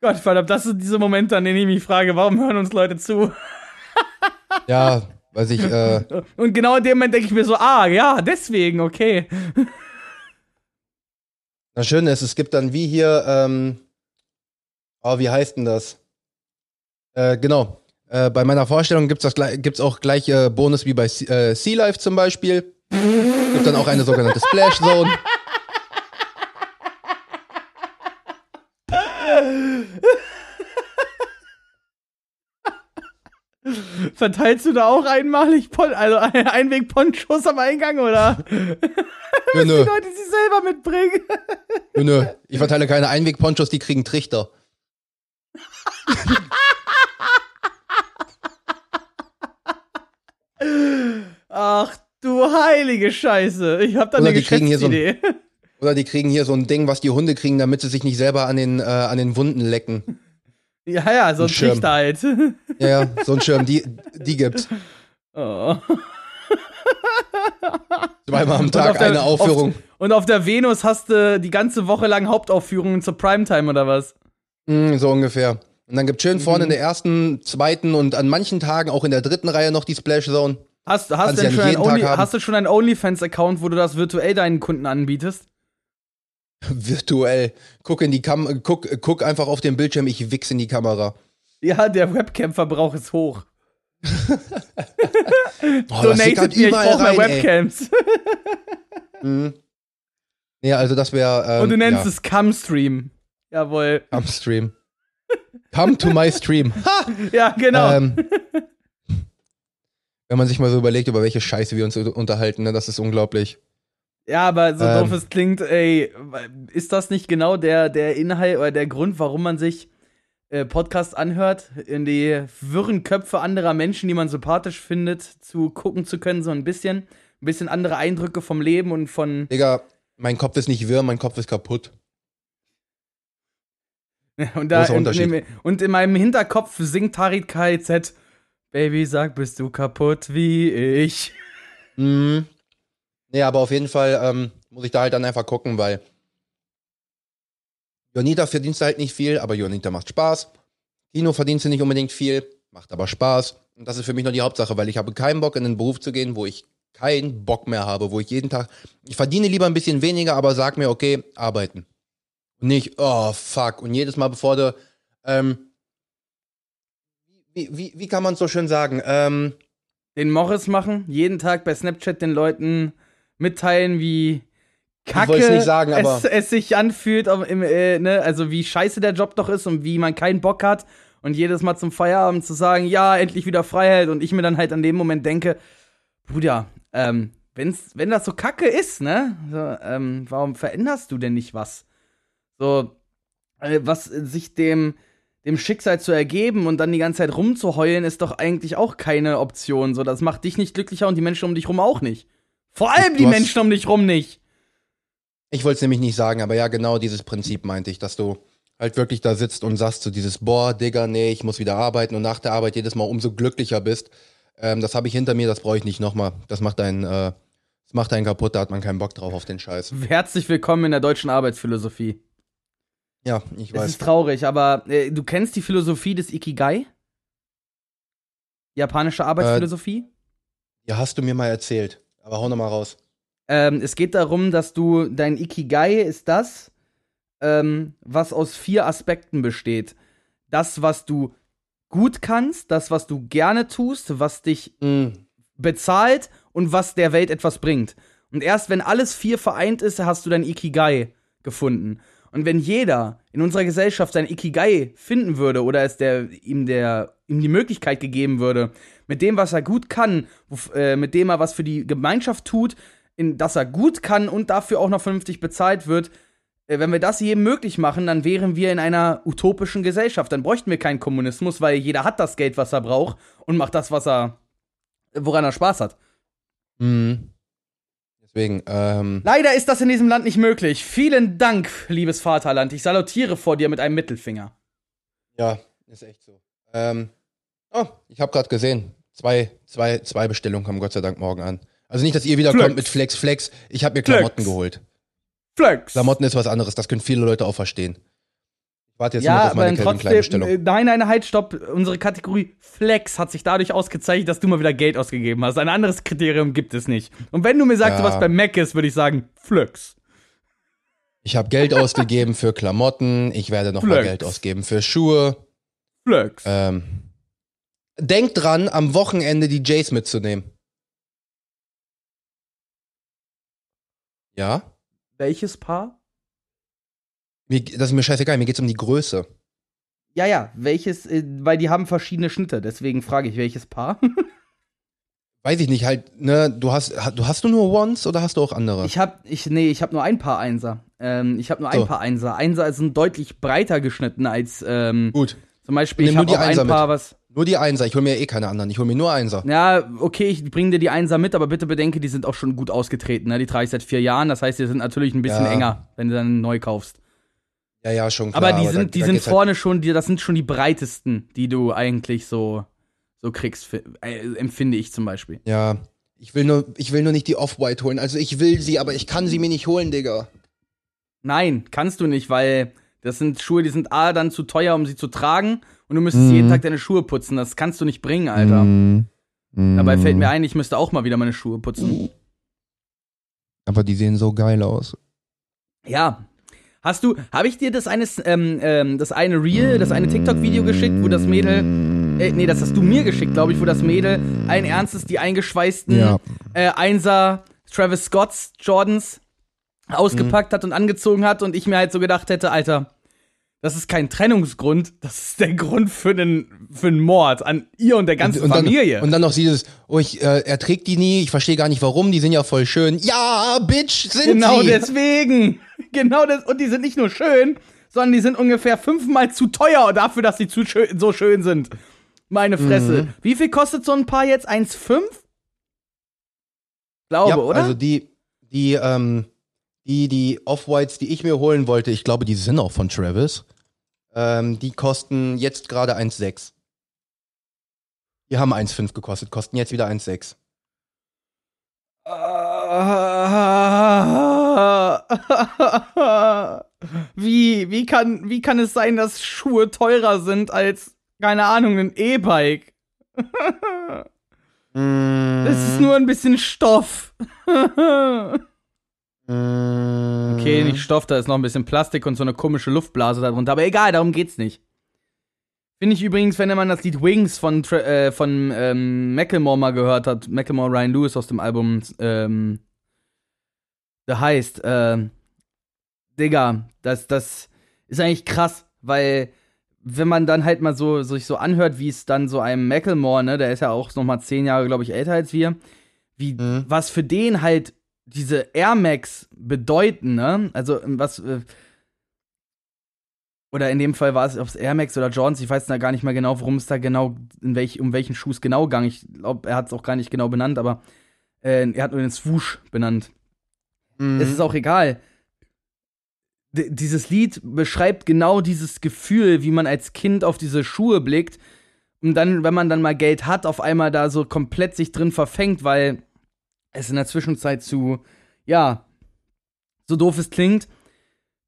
Gott verdammt, das sind diese Momente, an denen ich mich frage, warum hören uns Leute zu? ja, weiß ich, äh, Und genau in dem Moment denke ich mir so, ah, ja, deswegen, okay. Das Schöne ist, es gibt dann wie hier, ähm, oh, wie heißt denn das? Äh, genau. Äh, bei meiner Vorstellung das gleich- gibt's auch gleich äh, Bonus wie bei äh, Sea Life zum Beispiel. Gibt dann auch eine sogenannte Splash Zone. Verteilst du da auch einmalig Pon also Einweg-Ponchos am Eingang, oder? Nö, Die Leute, die selber mitbringen. nö, nö. Ich verteile keine Einwegponchos, die kriegen Trichter. Ach du heilige Scheiße. Ich hab da Oder eine die kriegen hier so ein- Geschäftsidee. Oder die kriegen hier so ein Ding, was die Hunde kriegen, damit sie sich nicht selber an den, äh, an den Wunden lecken. Ja, ja, so ein. Trichter halt. Ja, ja, so ein Schirm, die, die gibt's. Oh. Zweimal am Tag auf der- eine Aufführung. Auf, und auf der Venus hast du die ganze Woche lang Hauptaufführungen zur Primetime oder was? Mm, so ungefähr. Und dann gibt's schön vorne Mhm. in der ersten, zweiten und an manchen Tagen auch in der dritten Reihe noch die Splash Zone. Hast, hast, denn ja schon Only, hast du schon einen OnlyFans-Account, wo du das virtuell deinen Kunden anbietest? Virtuell. Guck in die Kam guck, guck einfach auf den Bildschirm, ich wichs in die Kamera. Ja, der Webcam-Verbrauch ist hoch. Das Donated sickert mir, ich überall brauch mehr. Webcams. Mhm. Nee, also das wäre. Ähm, Und du nennst ja, es Cumstream. Jawohl. Am Stream. Come to my stream. Ha! Ja, genau. Ähm, wenn man sich mal so überlegt, über welche Scheiße wir uns unterhalten, ne, das ist unglaublich. Ja, aber so Ähm. doof es klingt, ey, ist das nicht genau der, der Inhalt oder der Grund, warum man sich äh, Podcasts anhört, in die wirren Köpfe anderer Menschen, die man sympathisch findet, zu gucken zu können, so ein bisschen, ein bisschen andere Eindrücke vom Leben und von Digga, mein Kopf ist nicht wirr, mein Kopf ist kaputt. und da in, in, und in meinem Hinterkopf singt Tarit KZ Baby, sag, bist du kaputt wie ich? Mhm. Nee, aber auf jeden Fall ähm, muss ich da halt dann einfach gucken, weil Jonita verdienst du halt nicht viel, aber Jonita macht Spaß. Kino verdienst du nicht unbedingt viel, macht aber Spaß. Und das ist für mich noch die Hauptsache, weil ich habe keinen Bock, in einen Beruf zu gehen, wo ich keinen Bock mehr habe, wo ich jeden Tag. Ich verdiene lieber ein bisschen weniger, aber sag mir, okay, arbeiten. Und nicht, oh fuck. Und jedes Mal, bevor du. Ähm, wie, wie, wie kann man es so schön sagen? Ähm, Den Morris machen, jeden Tag bei Snapchat den Leuten mitteilen, wie kacke sagen, es, es sich anfühlt, im, äh, ne? also wie scheiße der Job doch ist und wie man keinen Bock hat. Und jedes Mal zum Feierabend zu sagen, ja, endlich wieder Freiheit. Und ich mir dann halt an dem Moment denke, Bruder, ähm, wenn's, wenn das so kacke ist, ne? So, ähm, warum veränderst du denn nicht was? So, äh, was äh, sich dem, dem Schicksal zu ergeben und dann die ganze Zeit rumzuheulen, ist doch eigentlich auch keine Option. So, das macht dich nicht glücklicher und die Menschen um dich rum auch nicht. Vor allem die hast- Menschen um dich rum nicht. Ich wollte es nämlich nicht sagen, aber ja, genau dieses Prinzip meinte ich, dass du halt wirklich da sitzt und sagst so dieses, boah, Digga, nee, ich muss wieder arbeiten und nach der Arbeit jedes Mal umso glücklicher bist. Ähm, das habe ich hinter mir, das brauche ich nicht nochmal. Das macht einen, äh, das macht einen kaputt, da hat man keinen Bock drauf auf den Scheiß. Herzlich willkommen in der deutschen Arbeitsphilosophie. Ja, ich Es weiß. ist traurig, aber äh, du kennst die Philosophie des Ikigai? Japanische Arbeitsphilosophie? Ja, hast du mir mal erzählt. Aber hau nochmal raus. Ähm, es geht darum, dass du dein Ikigai ist das, ähm, was aus vier Aspekten besteht. Das, was du gut kannst, das, was du gerne tust, was dich Mhm. bezahlt und was der Welt etwas bringt. Und erst wenn alles vier vereint ist, hast du dein Ikigai gefunden. Und wenn jeder in unserer Gesellschaft sein Ikigai finden würde oder es der, ihm, der, ihm die Möglichkeit gegeben würde, mit dem, was er gut kann, äh, mit dem er was für die Gemeinschaft tut, in das er gut kann und dafür auch noch vernünftig bezahlt wird, äh, wenn wir das jedem möglich machen, dann wären wir in einer utopischen Gesellschaft. Dann bräuchten wir keinen Kommunismus, weil jeder hat das Geld, was er braucht und macht das, was er, woran er Spaß hat. Mhm. Deswegen, ähm, Leider ist das in diesem Land nicht möglich. Vielen Dank, liebes Vaterland. Ich salutiere vor dir mit einem Mittelfinger. ja, ist echt so. Ähm, oh, ich habe gerade gesehen, zwei, zwei, zwei Bestellungen kommen Gott sei Dank morgen an. Also nicht, dass ihr wieder Flex. kommt mit Flex, Flex. Ich habe mir Flex. Klamotten geholt. Flex. Klamotten ist was anderes, das können viele Leute auch verstehen. Warte jetzt Ja, auf aber meine Klein trotzdem. Äh, Nein, nein, halt, stopp. Unsere Kategorie Flex hat sich dadurch ausgezeichnet, dass du mal wieder Geld ausgegeben hast. Ein anderes Kriterium gibt es nicht. Und wenn du mir sagst, Ja. warst bei Mac ist, würde ich sagen, Flex. Ich habe Geld ausgegeben für Klamotten, ich werde noch mal Flex. Geld ausgeben für Schuhe. Flex. Ähm, denkt dran, am Wochenende die Jays mitzunehmen. Ja? Welches Paar? Mir, das ist mir scheißegal, mir geht's um die Größe. Ja, ja, welches, äh, weil die haben verschiedene Schnitte, deswegen frage ich, welches Paar? Weiß ich nicht, halt, ne, du hast, ha- du hast du nur Ones oder hast du auch andere? Ich hab, ich, nee, ich hab nur ein Paar Einser. Ähm, ich hab nur ein So. Paar Einser. Einser sind deutlich breiter geschnitten als, ähm, Gut, zum Beispiel, ich nur hab die auch ein Einser Paar, was, nur die Einser, ich hol mir eh keine anderen, ich hol mir nur Einser. ja, okay, ich bring dir die Einser mit, aber bitte bedenke, die sind auch schon gut ausgetreten, ne? Die trage ich seit vier Jahren, das heißt, die sind natürlich ein bisschen Ja. enger, wenn du dann neu kaufst. Ja, ja, schon klar. aber die da- sind, die da sind halt- vorne schon, die, das sind schon die breitesten, die du eigentlich so, so kriegst, äh, empfinde ich zum Beispiel. Ja, ich will nur, ich will nur nicht die Off-White holen. Also ich will sie, aber ich kann sie mir nicht holen, Digga. Nein, kannst du nicht, weil das sind Schuhe, die sind A, dann zu teuer, um sie zu tragen und du müsstest Mhm. jeden Tag deine Schuhe putzen. Das kannst du nicht bringen, Alter. Dabei fällt mir ein, ich müsste auch mal wieder meine Schuhe putzen. Aber die sehen so geil aus. Ja. Hast du, habe ich dir das eine, ähm, ähm, das eine Reel, das eine TikTok-Video geschickt, wo das Mädel, äh, nee, das hast du mir geschickt, glaube ich, wo das Mädel allen Ernstes die eingeschweißten Ja. äh, Einser Travis Scotts Jordans ausgepackt hat und angezogen hat und ich mir halt so gedacht hätte, Alter, das ist kein Trennungsgrund, das ist der Grund für einen, für einen Mord an ihr und der ganzen und, und Familie. Dann, und dann noch dieses, oh, ich, äh, er trägt die nie, ich verstehe gar nicht warum, die sind ja voll schön. Ja, Bitch, sind genau sie. deswegen. Genau das. Und die sind nicht nur schön, sondern die sind ungefähr fünfmal zu teuer dafür, dass sie zu schön, so schön sind. Meine Fresse. Mhm. Wie viel kostet so ein Paar jetzt? 1,5? Glaube, ja, oder? Also die, die, ähm, die, die Off-Whites, die ich mir holen wollte, ich glaube, die sind auch von Travis. Ähm, die kosten jetzt gerade 1,6. Die haben 1,5 gekostet, kosten jetzt wieder 1,6. wie, wie, kann, wie kann es sein, dass Schuhe teurer sind als, keine Ahnung, ein E-Bike? Das ist nur ein bisschen Stoff. Okay, nicht Stoff, da ist noch ein bisschen Plastik und so eine komische Luftblase darunter. Aber egal, darum geht's nicht. Finde ich übrigens, wenn man das Lied Wings von, äh, von ähm, Macklemore mal gehört hat, Macklemore Ryan Lewis aus dem Album ähm, The Heist, ähm, Digga, das, das ist eigentlich krass, weil wenn man dann halt mal so sich so anhört, wie es dann so einem Macklemore, ne, der ist ja auch noch mal zehn Jahre, glaube ich, älter als wir, wie Mhm. was für den halt diese Air Max bedeuten, ne? Also was äh, oder in dem Fall war es aufs Air Max oder Jordans, ich weiß da gar nicht mehr genau, worum es da genau, in welch, um welchen Schuh es genau ging. Ich glaube, er hat es auch gar nicht genau benannt, aber äh, er hat nur den Swoosh benannt. Mhm. Es ist auch egal. D dieses Lied beschreibt genau dieses Gefühl, wie man als Kind auf diese Schuhe blickt und dann, wenn man dann mal Geld hat, auf einmal da so komplett sich drin verfängt, weil es in der Zwischenzeit zu, ja, so doof es klingt,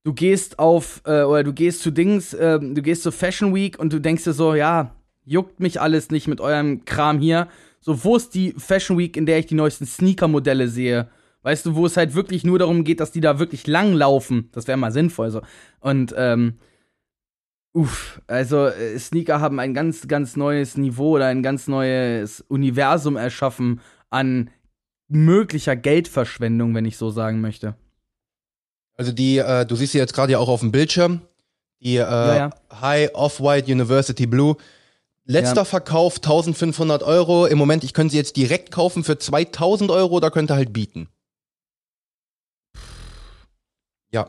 du gehst auf, äh, oder du gehst zu Dings, äh, du gehst zur Fashion Week und du denkst dir so, ja, juckt mich alles nicht mit eurem Kram hier. So, wo ist die Fashion Week, in der ich die neuesten Sneaker-Modelle sehe? Weißt du, wo es halt wirklich nur darum geht, dass die da wirklich lang laufen. Das wäre mal sinnvoll so. Und, ähm, uff, also äh, Sneaker haben ein ganz, ganz neues Niveau oder ein ganz neues Universum erschaffen an möglicher Geldverschwendung, wenn ich so sagen möchte. Also die, äh, du siehst sie jetzt gerade ja auch auf dem Bildschirm. Die äh, ja. High Off-White University Blue. Letzter Ja. Verkauf 1500 Euro. Im Moment, ich könnte sie jetzt direkt kaufen für 2000 Euro oder könnte halt bieten. Ja.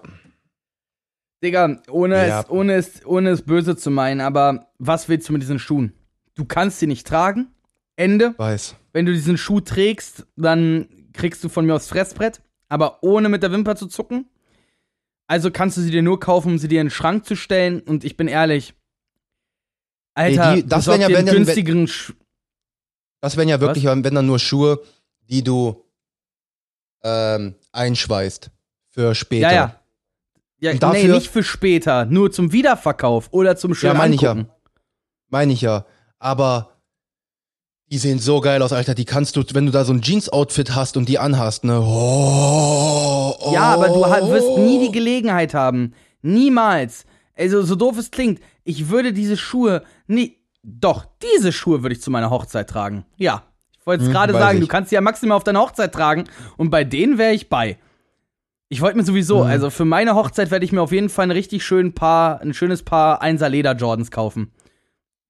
Digga, ohne, Ja. es, ohne, es, ohne es böse zu meinen, aber was willst du mit diesen Schuhen? Du kannst sie nicht tragen. Ende. Weiß. Wenn du diesen Schuh trägst, dann kriegst du von mir aufs Fressbrett, aber ohne mit der Wimper zu zucken. Also kannst du sie dir nur kaufen, um sie dir in den Schrank zu stellen. Und ich bin ehrlich, Alter, Nee, die- das wären ja, wenn günstigeren Sch Das wären ja wirklich, wenn dann nur Schuhe, die du ähm, einschweißt für später. Ja, ja. Ja, Und nee, dafür- nicht für später, nur zum Wiederverkauf oder zum schönen Ja, meine ich ja. Meine ich ja. Aber die sehen so geil aus, Alter. Die kannst du, wenn du da so ein Jeans-Outfit hast und die anhast, ne? Oh, oh. Ja, aber du wirst nie die Gelegenheit haben. Niemals. Also, so doof es klingt, ich würde diese Schuhe nie. Doch, diese Schuhe würde ich zu meiner Hochzeit tragen. Ja. Ich wollte es Hm, gerade weiß sagen, ich. du kannst sie ja maximal auf deiner Hochzeit tragen und bei denen wäre ich bei. Ich wollte mir sowieso, Hm. also für meine Hochzeit werde ich mir auf jeden Fall ein richtig schön Paar, ein schönes Paar 1er Leder Jordans kaufen.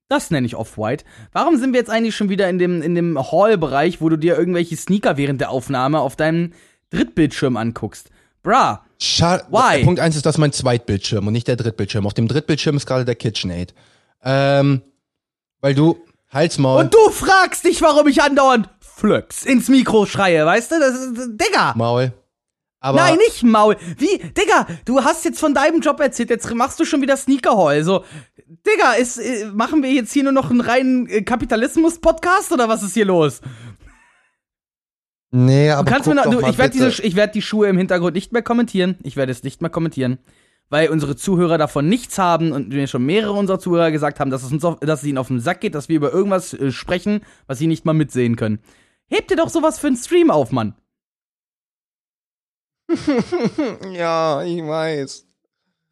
Das nenne ich Off-White. Warum sind wir jetzt eigentlich schon wieder in dem, in dem Hall-Bereich, wo du dir irgendwelche Sneaker während der Aufnahme auf deinem Drittbildschirm anguckst? Bra, Schade. Why? Punkt eins ist das mein Zweitbildschirm und nicht der Drittbildschirm. Auf dem Drittbildschirm ist gerade der KitchenAid. Ähm, weil du, Halsmaul, Und du fragst dich, warum ich andauernd Flöps ins Mikro schreie, weißt du? Das ist, Digga! Maul. Aber Nein, nicht Maul. Wie? Digga, du hast jetzt von deinem Job erzählt, jetzt machst du schon wieder Sneaker Hall. So, Digga, ist, äh, machen wir jetzt hier nur noch einen reinen äh, Kapitalismus-Podcast oder was ist hier los? Nee, aber Du kannst mir noch, du, ich werde werde die Schuhe im Hintergrund nicht mehr kommentieren. Ich werde es nicht mehr kommentieren, weil unsere Zuhörer davon nichts haben und mir schon mehrere unserer Zuhörer gesagt haben, dass es uns, auf, dass es ihnen auf den Sack geht, dass wir über irgendwas äh, sprechen, was sie nicht mal mitsehen können. Hebt dir doch sowas für einen Stream auf, Mann. ja, ich weiß.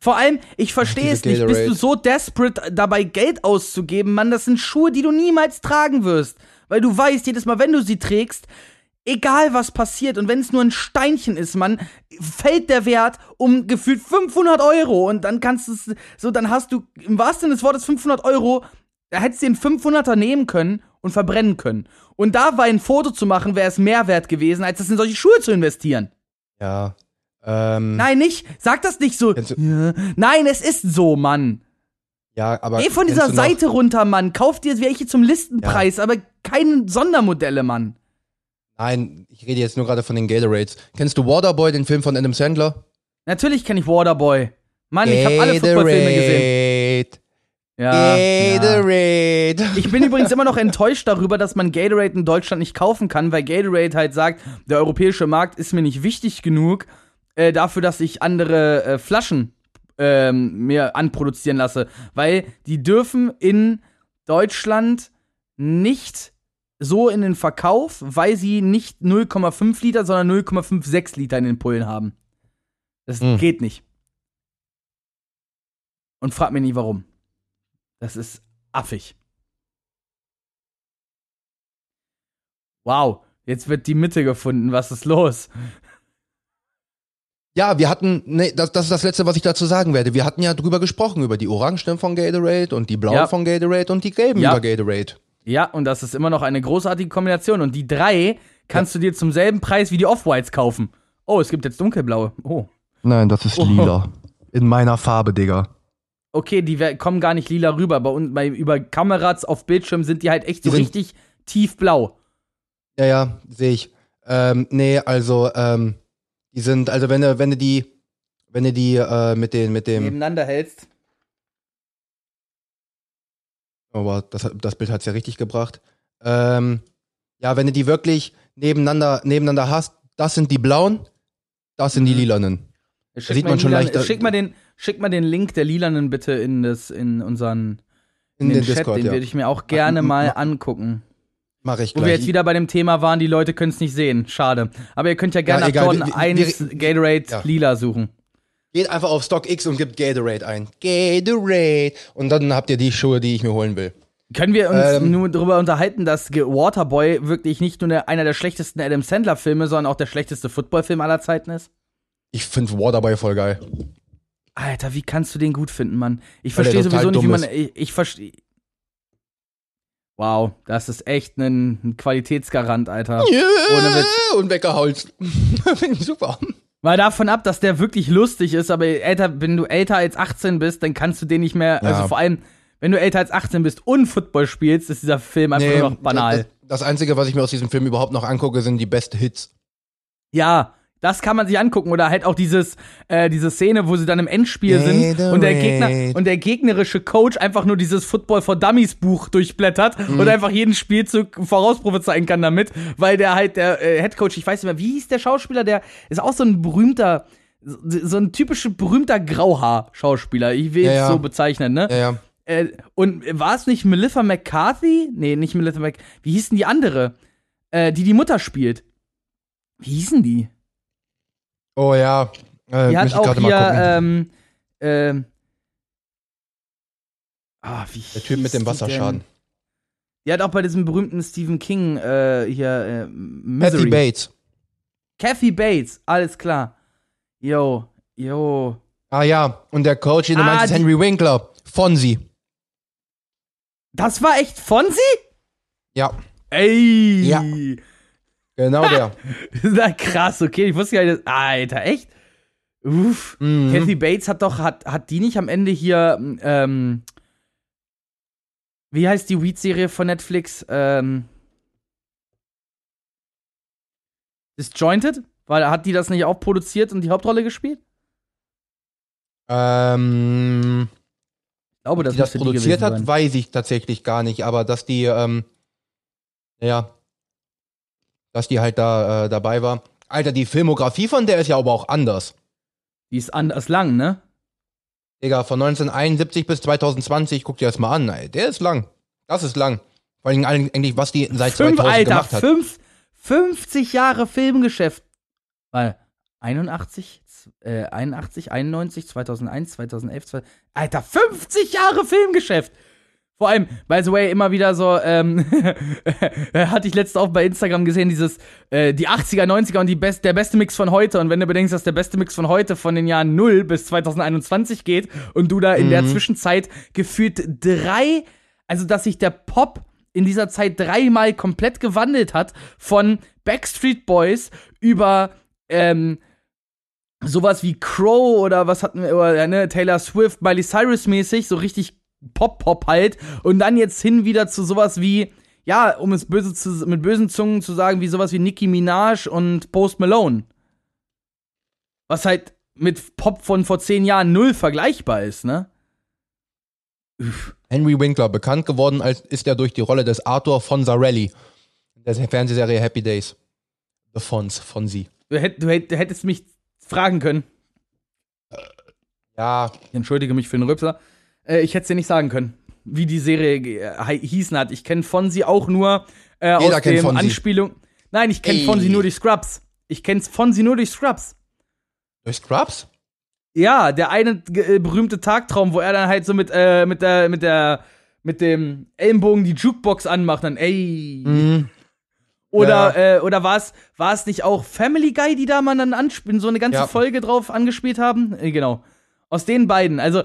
Vor allem, ich verstehe es nicht. Bist du so desperate dabei, Geld auszugeben, Mann? Das sind Schuhe, die du niemals tragen wirst. Weil du weißt, jedes Mal, wenn du sie trägst, Egal was passiert und wenn es nur ein Steinchen ist, Mann, fällt der Wert um gefühlt 500 Euro und dann kannst du es, so, dann hast du im wahrsten Sinne des Wortes 500 Euro, da hättest du den 500er nehmen können und verbrennen können. Und dabei ein Foto zu machen, wäre es mehr wert gewesen, als das in solche Schuhe zu investieren. Ja. Ähm, Nein, nicht. Sag das nicht so. Kennst Ja. Nein, es ist so, Mann. ja, aber. Geh von dieser du Seite runter, Mann. Kauf dir welche zum Listenpreis, aber keine Sondermodelle, Mann. Nein, ich rede jetzt nur gerade von den Gatorades. Kennst du Waterboy, den Film von Adam Sandler? Natürlich kenne ich Waterboy. Mann, ich habe alle Footballfilme gesehen. Gatorade. Ja, ja. Gatorade. Ich bin übrigens immer noch enttäuscht darüber, dass man Gatorade in Deutschland nicht kaufen kann, weil Gatorade halt sagt, der europäische Markt ist mir nicht wichtig genug äh, dafür, dass ich andere äh, Flaschen ähm, mir anproduzieren lasse. Weil die dürfen in Deutschland nicht so in den Verkauf, weil sie nicht 0,5 Liter, sondern 0,56 Liter in den Pullen haben. Das Hm. geht nicht. Und frag mich nie warum. Das ist affig. Wow, jetzt wird die Mitte gefunden. Was ist los? Ja, wir hatten, nee, das, das ist das Letzte, was ich dazu sagen werde. Wir hatten ja drüber gesprochen, über die Orangen von Gatorade und die Blauen Ja. von Gatorade und die Gelben Ja. über Gatorade. Ja, und das ist immer noch eine großartige Kombination. Und die drei kannst du dir zum selben Preis wie die Off-Whites kaufen. Oh, es gibt jetzt dunkelblaue. Oh. Nein, das ist Oh. lila. In meiner Farbe, Digga. Okay, die kommen gar nicht lila rüber. Bei, uns- bei, über Kameras auf Bildschirm sind die halt echt so Die sind- richtig tiefblau. Ja, ja, sehe ich. Ähm, nee, also, ähm, die sind, also wenn du, wenn du die, wenn du die äh, mit den, mit dem, Nebeneinander hältst. aber das, das Bild hat's ja richtig gebracht. Ähm, ja, wenn du die wirklich nebeneinander, nebeneinander hast, das sind die blauen, das sind die Mhm. lilanen. Schick sieht mal man den schon lilanen- leicht, äh, Schick mal, den, schick mal den Link der lilanen bitte in, das, in unseren In, in den, Chat. Discord, den ja. würde ich mir auch gerne Ma- mal ma- angucken. Mach ich Wo wir gleich. jetzt wieder bei dem Thema waren, die Leute können es nicht sehen. Schade. Aber ihr könnt ja gerne Ja, nach Jordan wir- 1 wir- Gatorade ja. lila suchen. Geht einfach auf StockX und gibt Gatorade ein. Gatorade. Und dann habt ihr die Schuhe, die ich mir holen will. Können wir uns Ähm. nur darüber unterhalten, dass Waterboy wirklich nicht nur einer der schlechtesten Adam Sandler-Filme, sondern auch der schlechteste Footballfilm aller Zeiten ist? Ich finde Waterboy voll geil. Alter, wie kannst du den gut finden, Mann? Ich verstehe sowieso nicht, wie man. Ich, ich verstehe. Wow, das ist echt ein, Qualitätsgarant, Alter. Ohne Witz. Und ich super. Mal davon ab, dass der wirklich lustig ist, aber älter, wenn du älter als 18 bist, dann kannst du den nicht mehr. Ja. Also vor allem, wenn du älter als 18 bist und Football spielst, ist dieser Film einfach nur noch banal. Das, das Einzige, was ich mir aus diesem Film überhaupt noch angucke, sind die besten Hits. Ja, das kann man sich angucken. Oder halt auch dieses, äh, diese Szene, wo sie dann im Endspiel sind und der, Gegner, und der gegnerische Coach einfach nur dieses Football for Dummies Buch durchblättert Mhm. und einfach jeden Spielzug vorausprophezeien kann damit, weil der halt der äh, Head Coach, ich weiß nicht mehr, wie hieß der Schauspieler, der ist auch so ein berühmter, so, so ein typischer berühmter Grauhaar-Schauspieler. Ich will Ja, es ja. so bezeichnen, ne? Ja, ja. Äh, und war es nicht Melissa McCarthy? Nee, nicht Melissa McCarthy. Wie hieß denn die andere? Äh, die die Mutter spielt. Wie hießen die? Oh ja. Äh, Die muss hat ich auch gerade hier, mal gucken. ähm, ähm, ah, wie Der Typ mit dem Wasserschaden. Die hat auch bei diesem berühmten Stephen King, äh, hier, äh, Kathy Misery. Bates. Kathy Bates, alles klar. Yo, yo. Ah ja. Und der Coach, den du Ah, meinst, ist Henry Winkler. Fonzie. Das war echt Fonzie? Ja, Ey. Ja. Genau der. Na krass, okay, ich wusste gar nicht, dass- Alter, echt? Uff. Mhm. Kathy Bates hat doch, hat, hat die nicht am Ende hier, ähm, wie heißt die Weed-Serie von Netflix? Ähm, Disjointed? Weil hat die das nicht auch produziert und die Hauptrolle gespielt? Ähm, Ich glaube, das die das produziert gewesen hat, sein. weiß ich tatsächlich gar nicht, aber dass die, ähm, ja, dass die halt da äh, dabei war. Alter, die Filmografie von der ist ja aber auch anders. Die ist anders lang, ne? Digga, von 1971 bis 2020, guck dir das mal an, ey. Der ist lang. Das ist lang. Vor allem eigentlich, was die seit Fünf, 2000 Alter, gemacht hat. fünf, 50 Jahre Filmgeschäft. Weil 81, z- äh, 81, 91, 2001, 2011, zwei- Alter, 50 Jahre Filmgeschäft. Vor allem, by the way, immer wieder so, ähm, hatte ich letzte auch bei Instagram gesehen, dieses, äh, die 80er, 90er und die best, der beste Mix von heute. Und wenn du bedenkst, dass der beste Mix von heute von den Jahren 0 bis 2021 geht und du da in mhm. der Zwischenzeit gefühlt drei, also dass sich der Pop in dieser Zeit dreimal komplett gewandelt hat, von Backstreet Boys über, ähm, sowas wie Crow oder was hatten wir, oder, ne, Taylor Swift, Miley Cyrus mäßig, so richtig Pop-Pop halt. Und dann jetzt hin wieder zu sowas wie, ja, um es böse zu, mit bösen Zungen zu sagen, wie sowas wie Nicki Minaj und Post Malone. Was halt mit Pop von vor zehn Jahren null vergleichbar ist, ne? Henry Winkler, bekannt geworden als, ist er durch die Rolle des Arthur Fonzarelli der Fernsehserie Happy Days. The Fons, Fonzi. Du, hätt, du hättest mich fragen können. Ja. Ich entschuldige mich für den Rübser. Äh, ich hätte es dir nicht sagen können, wie die Serie äh, hießen hat. Ich kenne Fonsi auch nur äh, aus dem. Anspielung. Nein, ich kenne Fonsi nur durch Scrubs. Ich kenne Fonsi nur durch Scrubs. Durch Scrubs? Ja, der eine äh, berühmte Tagtraum, wo er dann halt so mit, äh, mit der, mit der, mit dem Ellenbogen die Jukebox anmacht, dann ey. Mhm. Oder, ja. äh, oder war es war es nicht auch Family Guy, die da mal dann anspielen, so eine ganze ja. Folge drauf angespielt haben? Äh, genau. Aus den beiden. Also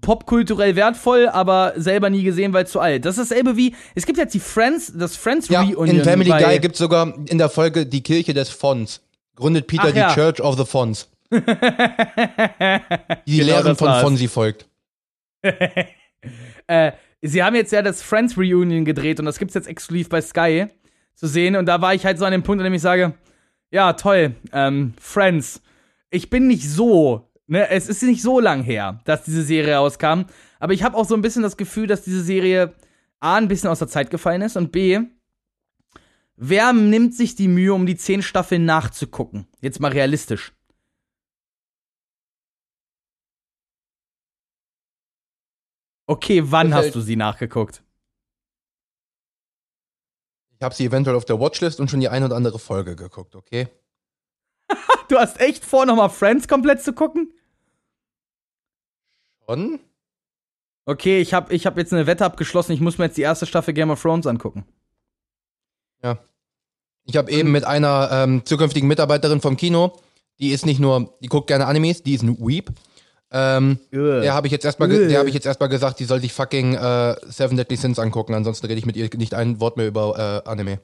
popkulturell wertvoll, aber selber nie gesehen, weil zu alt. Das ist dasselbe wie, es gibt jetzt die Friends, das Friends ja, Reunion. In Family Guy gibt es sogar in der Folge die Kirche des Fonds. Gründet Peter Ach, die ja. Church of the Fonds. die genau Lehren von Fonsi folgt. äh, sie haben jetzt ja das Friends Reunion gedreht und das gibt's jetzt exklusiv bei Sky zu sehen. Und da war ich halt so an dem Punkt, an dem ich sage, ja, toll, ähm, Friends. Ich bin nicht so Ne, es ist nicht so lang her, dass diese Serie rauskam. Aber ich habe auch so ein bisschen das Gefühl, dass diese Serie A, ein bisschen aus der Zeit gefallen ist und B, wer nimmt sich die Mühe, um die zehn Staffeln nachzugucken? Jetzt mal realistisch. Okay, wann hast du sie nachgeguckt? Ich habe sie eventuell auf der Watchlist und schon die eine oder andere Folge geguckt, okay? Du hast echt vor, nochmal Friends komplett zu gucken? Schon? Okay, ich habe ich hab jetzt eine Wette abgeschlossen. Ich muss mir jetzt die erste Staffel Game of Thrones angucken. Ja. Ich habe eben mit einer ähm, zukünftigen Mitarbeiterin vom Kino, die ist nicht nur, die guckt gerne Animes, die ist ein Weep. Ähm, der habe ich jetzt erstmal, der habe ich jetzt erstmal gesagt, die soll sich fucking äh, Seven Deadly Sins angucken. Ansonsten rede ich mit ihr nicht ein Wort mehr über äh, Anime.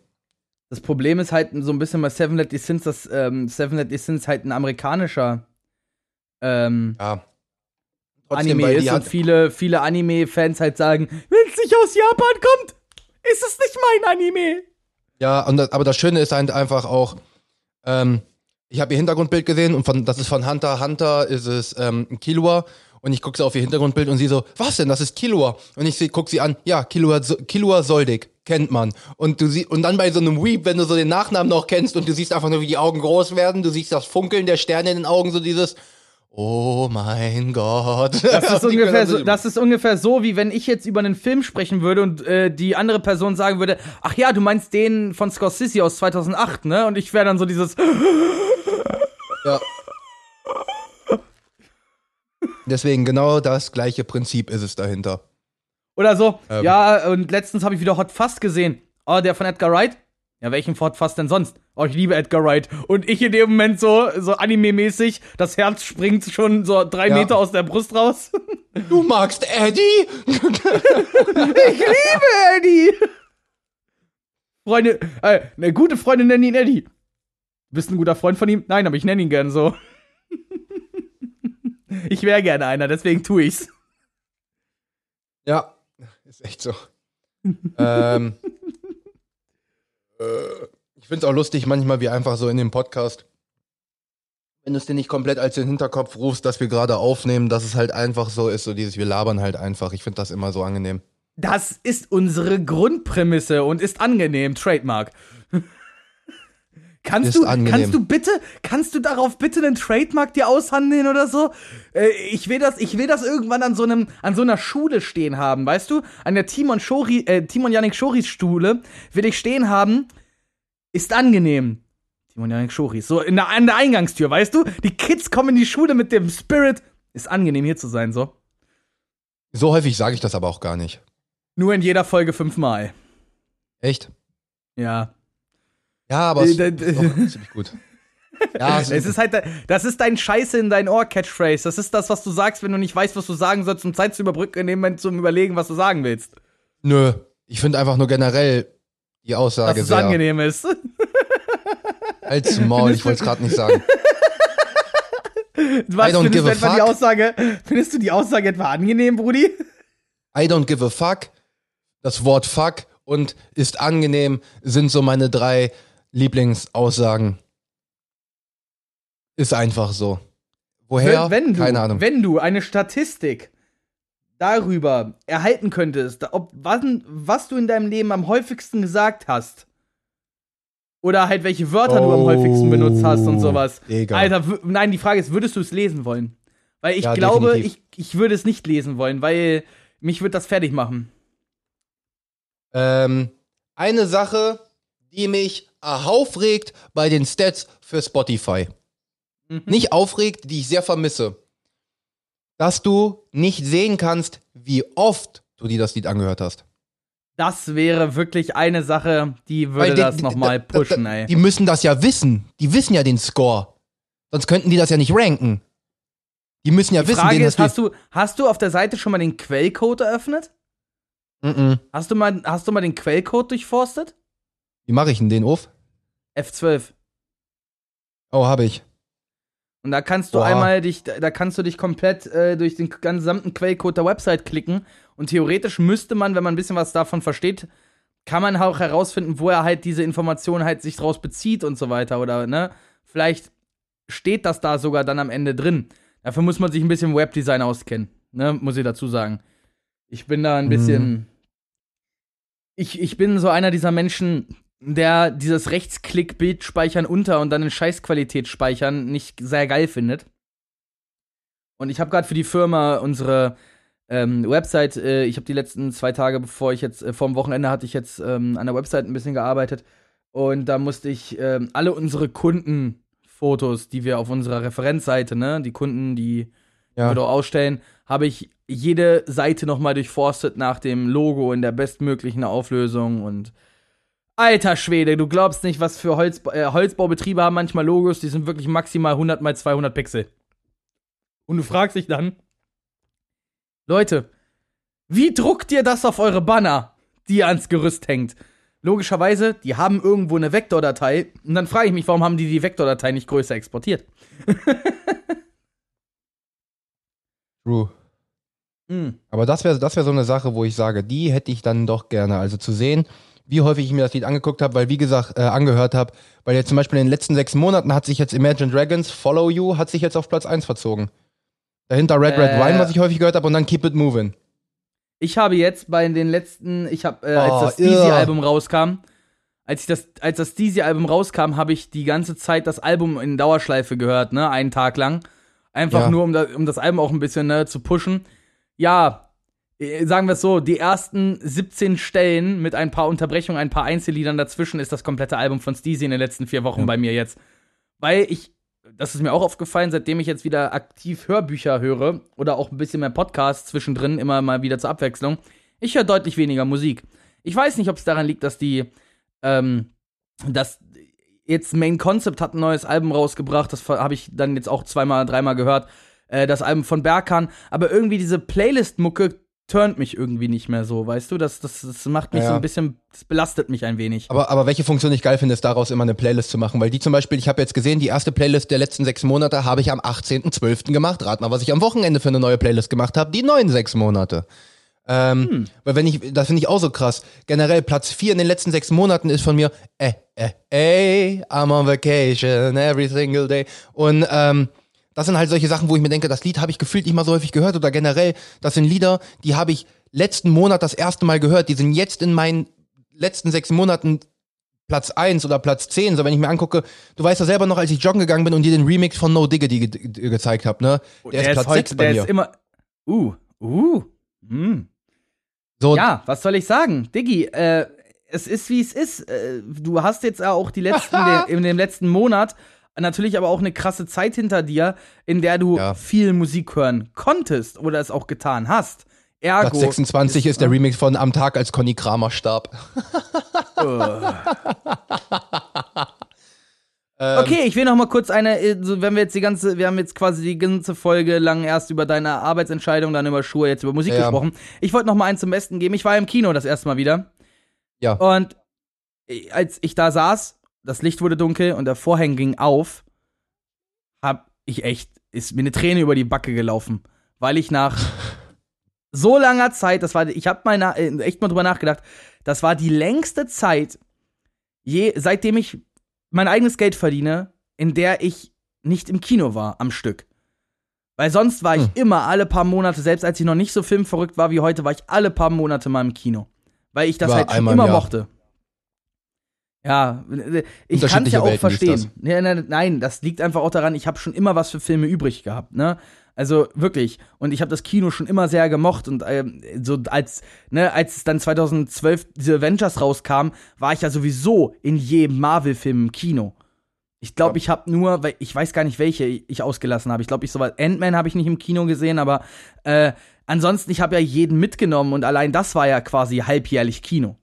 Das Problem ist halt so ein bisschen bei Seven Deadly Sins, dass ähm, Seven Deadly Sins halt ein amerikanischer ähm, ja. Trotzdem, Anime ist und viele, viele Anime-Fans halt sagen, wenn es nicht aus Japan kommt, ist es nicht mein Anime. Ja, und das, aber das Schöne ist halt einfach auch, ähm, ich habe ihr Hintergrundbild gesehen und von, das ist von Hunter Hunter, ist es ähm, Killua und ich gucke sie auf ihr Hintergrundbild und sie so, was denn, das ist Killua? Und ich gucke sie an, ja, Killua, Killua Soldig kennt man. Und du siehst, und dann bei so einem Weep, wenn du so den Nachnamen noch kennst und du siehst einfach nur, wie die Augen groß werden, du siehst das Funkeln der Sterne in den Augen, so dieses, Oh mein Gott. Das ist, ungefähr so, das ist ungefähr so, wie wenn ich jetzt über einen Film sprechen würde und äh, die andere Person sagen würde, ach ja, du meinst den von Scorsese aus 2008, ne? Und ich wäre dann so dieses Ja. Deswegen genau das gleiche Prinzip ist es dahinter. Oder so, ähm. ja, und letztens habe ich wieder Hot Fast gesehen. Oh, der von Edgar Wright? Ja, welchen Hot Fast denn sonst? Oh, ich liebe Edgar Wright. Und ich in dem Moment so, so anime-mäßig, das Herz springt schon so drei ja. Meter aus der Brust raus. Du magst Eddie? ich liebe Eddie! Freunde, äh, eine gute Freundin nennt ihn Eddie. Bist du ein guter Freund von ihm? Nein, aber ich nenne ihn gern so. ich wäre gerne einer, deswegen tue ich's. Ja, ist echt so. ähm, äh, ich finde es auch lustig manchmal, wie einfach so in dem Podcast, wenn du es dir nicht komplett als den Hinterkopf rufst, dass wir gerade aufnehmen, dass es halt einfach so ist, so dieses, wir labern halt einfach. Ich finde das immer so angenehm. Das ist unsere Grundprämisse und ist angenehm, Trademark. Kannst du, angenehm. kannst du bitte, kannst du darauf bitte einen Trademark dir aushandeln oder so? Äh, ich will das, ich will das irgendwann an so einem, an so einer Schule stehen haben, weißt du? An der Timon Schori, äh, Timon Janik Schoris Schule will ich stehen haben, ist angenehm. Timon Janik Schoris, so in der, an der Eingangstür, weißt du? Die Kids kommen in die Schule mit dem Spirit, ist angenehm hier zu sein, so. So häufig sage ich das aber auch gar nicht. Nur in jeder Folge fünfmal. Echt? Ja. Ja, aber Äh, es ist ziemlich gut. Ja, Es ist halt, das ist dein Scheiße in dein Ohr-Catchphrase. Das ist das, was du sagst, wenn du nicht weißt, was du sagen sollst, um Zeit zu überbrücken, in dem Moment zum Überlegen, was du sagen willst. nö. Ich finde einfach nur generell die Dass Aussage es sehr. angenehm ist. Halt's Maul, ich wollte es gerade nicht sagen. Was don't findest give du a etwa die fuck. Aussage? Findest du die Aussage etwa angenehm, Brudi? I don't give a fuck, das Wort fuck und ist angenehm sind so meine drei Lieblingsaussagen. Ist einfach so. Woher? wenn, du, Keine Ahnung. wenn du eine Statistik darüber erhalten könntest, ob wann, was du in deinem Leben am häufigsten gesagt hast, oder halt welche Wörter du am häufigsten benutzt hast und sowas. Oh, Digga. Alter, w- nein, die Frage ist, würdest du es lesen wollen? Weil ich Ja, glaube, definitiv. ich, ich würde es nicht lesen wollen, weil mich wird das fertig machen. Ähm, eine Sache, die mich aufregt bei den Stats für Spotify. Mhm. Nicht aufregt, die ich sehr vermisse. Dass du nicht sehen kannst, wie oft du dir das Lied angehört hast. Das wäre wirklich eine Sache, die würde Weil die- das nochmal pushen, ey. Die müssen das ja wissen. Die wissen ja den Score. Sonst könnten die das ja nicht ranken. Die müssen ja Die wissen, Frage ist, hast du, hast du auf der Seite schon mal den Quellcode eröffnet? Mhm. Hast du mal, hast du mal den Quellcode durchforstet? Wie mache ich denn den auf? F12. Oh, habe ich. Und da kannst du Boah. einmal dich, da kannst du dich komplett äh, durch den gesamten Quellcode der Website klicken. Und theoretisch müsste man, wenn man ein bisschen was davon versteht, kann man auch herausfinden, wo er halt diese Informationen halt sich draus bezieht und so weiter. Oder, ne? Vielleicht steht das da sogar dann am Ende drin. Dafür muss man sich ein bisschen Webdesign auskennen, ne? Muss ich dazu sagen. Ich bin da ein Mhm. bisschen. Ich, ich bin so einer dieser Menschen, der dieses Rechtsklick-Bild speichern unter und dann in Scheißqualität speichern nicht sehr geil findet. Und ich habe gerade für die Firma unsere ähm, Website, äh, ich habe die letzten zwei Tage, bevor ich jetzt, äh, vorm Wochenende hatte ich jetzt ähm, an der Website ein bisschen gearbeitet. Und da musste ich ähm, alle unsere Kundenfotos, die wir auf unserer Referenzseite, ne, die Kunden, die Ja. wir dort ausstellen, habe ich jede Seite nochmal durchforstet nach dem Logo in der bestmöglichen Auflösung und alter Schwede, du glaubst nicht, was für Holz, äh, Holzbaubetriebe haben manchmal Logos, die sind wirklich maximal 100 mal 200 Pixel. Und du fragst dich dann, Leute, wie druckt ihr das auf eure Banner, die ihr ans Gerüst hängt? Logischerweise, die haben irgendwo eine Vektordatei und dann frage ich mich, warum haben die die Vektordatei nicht größer exportiert? True. Hm. Aber das wäre das wär so eine Sache, wo ich sage, die hätte ich dann doch gerne. Also zu sehen, wie häufig ich mir das Lied angeguckt habe, weil wie gesagt, äh, angehört habe, weil jetzt zum Beispiel in den letzten sechs Monaten hat sich jetzt Imagine Dragons Follow You hat sich jetzt auf Platz 1 verzogen. Dahinter Red Red. Wine, was ich häufig gehört habe, und dann Keep It Moving. Ich habe jetzt bei den letzten, ich habe, äh, Oh, als das irr. Steezy-Album rauskam, als ich das, als das Steezy-Album rauskam, habe ich die ganze Zeit das Album in Dauerschleife gehört, ne, einen Tag lang. Einfach Ja. nur, um, da, um das Album auch ein bisschen ne, zu pushen. Ja, sagen wir es so, die ersten 17 Stellen mit ein paar Unterbrechungen, ein paar Einzelliedern dazwischen ist das komplette Album von Steezy in den letzten vier Wochen Ja. bei mir jetzt. Weil ich, das ist mir auch aufgefallen, seitdem ich jetzt wieder aktiv Hörbücher höre oder auch ein bisschen mehr Podcasts zwischendrin, immer mal wieder zur Abwechslung, ich höre deutlich weniger Musik. Ich weiß nicht, ob es daran liegt, dass die, ähm, dass jetzt Main Concept hat ein neues Album rausgebracht, das habe ich dann jetzt auch zweimal, dreimal gehört, äh, das Album von Berkan, aber irgendwie diese Playlist-Mucke turnt mich irgendwie nicht mehr so, weißt du? Das, das, das macht mich Ja. so ein bisschen, das belastet mich ein wenig. Aber, aber welche Funktion ich geil finde, ist daraus immer eine Playlist zu machen. Weil die zum Beispiel, ich habe jetzt gesehen, die erste Playlist der letzten sechs Monate habe ich am 18.12. gemacht. Rat mal, was ich am Wochenende für eine neue Playlist gemacht habe. Die neuen sechs Monate. Ähm, Hm. Weil wenn ich, das finde ich auch so krass. Generell Platz 4 in den letzten sechs Monaten ist von mir, äh, äh, ey, I'm on vacation every single day. Und ähm, das sind halt solche Sachen, wo ich mir denke, das Lied habe ich gefühlt nicht mal so häufig gehört oder generell, das sind Lieder, die habe ich letzten Monat das erste Mal gehört. Die sind jetzt in meinen letzten sechs Monaten Platz 1 oder Platz 10. So, wenn ich mir angucke, du weißt ja selber noch, als ich joggen gegangen bin und dir den Remix von No Diggity ge ge gezeigt habe, ne? Der, ist Platz 6 bei der mir. ist immer, uh, uh, hm. so, Ja, was soll ich sagen? Diggi, äh, es ist wie es ist. Äh, du hast jetzt auch die letzten, in dem letzten Monat natürlich aber auch eine krasse Zeit hinter dir, in der du Ja. viel Musik hören konntest oder es auch getan hast. Ergo. Platz 26 ist, ist der Remix von Am Tag, als Conny Kramer starb. Ähm, okay, ich will noch mal kurz eine, äh, wenn wir jetzt die ganze, wir haben jetzt quasi die ganze Folge lang erst über deine Arbeitsentscheidung, dann über Schuhe, jetzt über Musik ja. gesprochen. Ich wollte noch mal eins zum Besten geben. Ich war im Kino das erste Mal wieder. Ja. Und als ich da saß, das Licht wurde dunkel und der Vorhang ging auf, hab ich echt, ist mir eine Träne über die Backe gelaufen, weil ich nach so langer Zeit, das war, ich hab mal na, äh, echt mal drüber nachgedacht, das war die längste Zeit, je, seitdem ich mein eigenes Geld verdiene, in der ich nicht im Kino war am Stück. Weil sonst war ich hm. immer alle paar Monate, selbst als ich noch nicht so filmverrückt war wie heute, war ich alle paar Monate mal im Kino. Weil ich das war halt schon immer mochte. Ja, ich kann es ja auch verstehen. Ja, nein, nein, das liegt einfach auch daran, ich habe schon immer was für Filme übrig gehabt, ne? Also wirklich. Und ich habe das Kino schon immer sehr gemocht. Und ähm, so als, ne, als es dann 2012 diese Avengers rauskam, war ich ja sowieso in jedem Marvel-Film im Kino. Ich glaube, ich habe nur, weil ich weiß gar nicht, welche ich ausgelassen habe. Ich glaube, ich so Ant-Man habe ich nicht im Kino gesehen, aber äh, ansonsten, ich habe ja jeden mitgenommen und allein das war ja quasi halbjährlich Kino.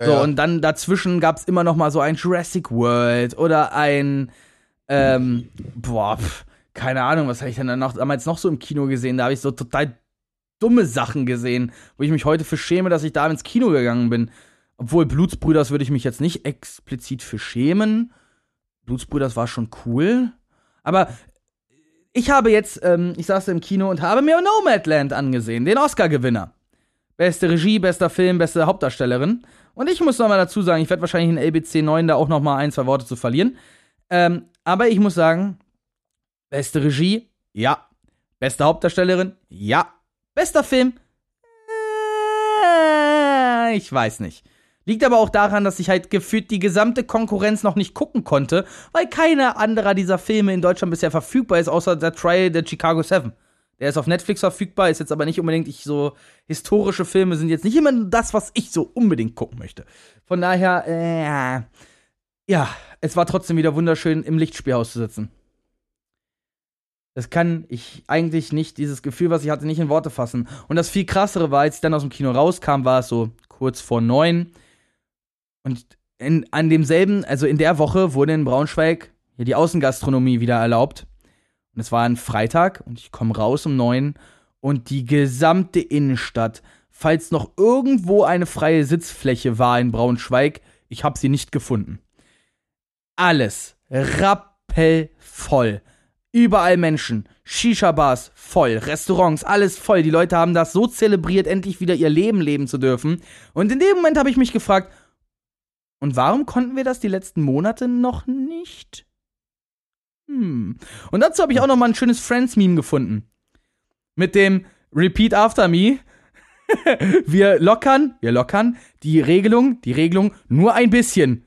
Ja, so, ja. und dann dazwischen gab es immer noch mal so ein Jurassic World oder ein, ähm, boah, pff, keine Ahnung, was habe ich denn dann noch, damals noch so im Kino gesehen? Da habe ich so total dumme Sachen gesehen, wo ich mich heute für schäme, dass ich da ins Kino gegangen bin. Obwohl Blutsbrüders würde ich mich jetzt nicht explizit für schämen. Blutsbrüders war schon cool. Aber ich habe jetzt, ähm, ich saß im Kino und habe mir Nomadland angesehen, den Oscar-Gewinner. Beste Regie, bester Film, beste Hauptdarstellerin. Und ich muss nochmal dazu sagen, ich werde wahrscheinlich in LBC 9 da auch nochmal ein, zwei Worte zu verlieren. Ähm, aber ich muss sagen, Beste Regie? Ja. Beste Hauptdarstellerin? Ja. Bester Film? Äh, ich weiß nicht. Liegt aber auch daran, dass ich halt gefühlt die gesamte Konkurrenz noch nicht gucken konnte, weil keiner anderer dieser Filme in Deutschland bisher verfügbar ist, außer der Trial der Chicago 7. Der ist auf Netflix verfügbar, ist jetzt aber nicht unbedingt, ich so, historische Filme sind jetzt nicht immer das, was ich so unbedingt gucken möchte. Von daher, äh, ja, es war trotzdem wieder wunderschön, im Lichtspielhaus zu sitzen. Das kann ich eigentlich nicht, dieses Gefühl, was ich hatte, nicht in Worte fassen. Und das viel krassere war, als ich dann aus dem Kino rauskam, war es so kurz vor neun. Und in, an demselben, also in der Woche wurde in Braunschweig ja, die Außengastronomie wieder erlaubt. Und es war ein Freitag und ich komme raus um neun und die gesamte Innenstadt, falls noch irgendwo eine freie Sitzfläche war in Braunschweig, ich habe sie nicht gefunden. Alles rappelvoll. Überall Menschen. Shisha-Bars voll. Restaurants, alles voll. Die Leute haben das so zelebriert, endlich wieder ihr Leben leben zu dürfen. Und in dem Moment habe ich mich gefragt, und warum konnten wir das die letzten Monate noch nicht? Hm. Und dazu habe ich auch noch mal ein schönes Friends-Meme gefunden. Mit dem Repeat After Me. wir lockern, wir lockern die Regelung, die Regelung nur ein bisschen.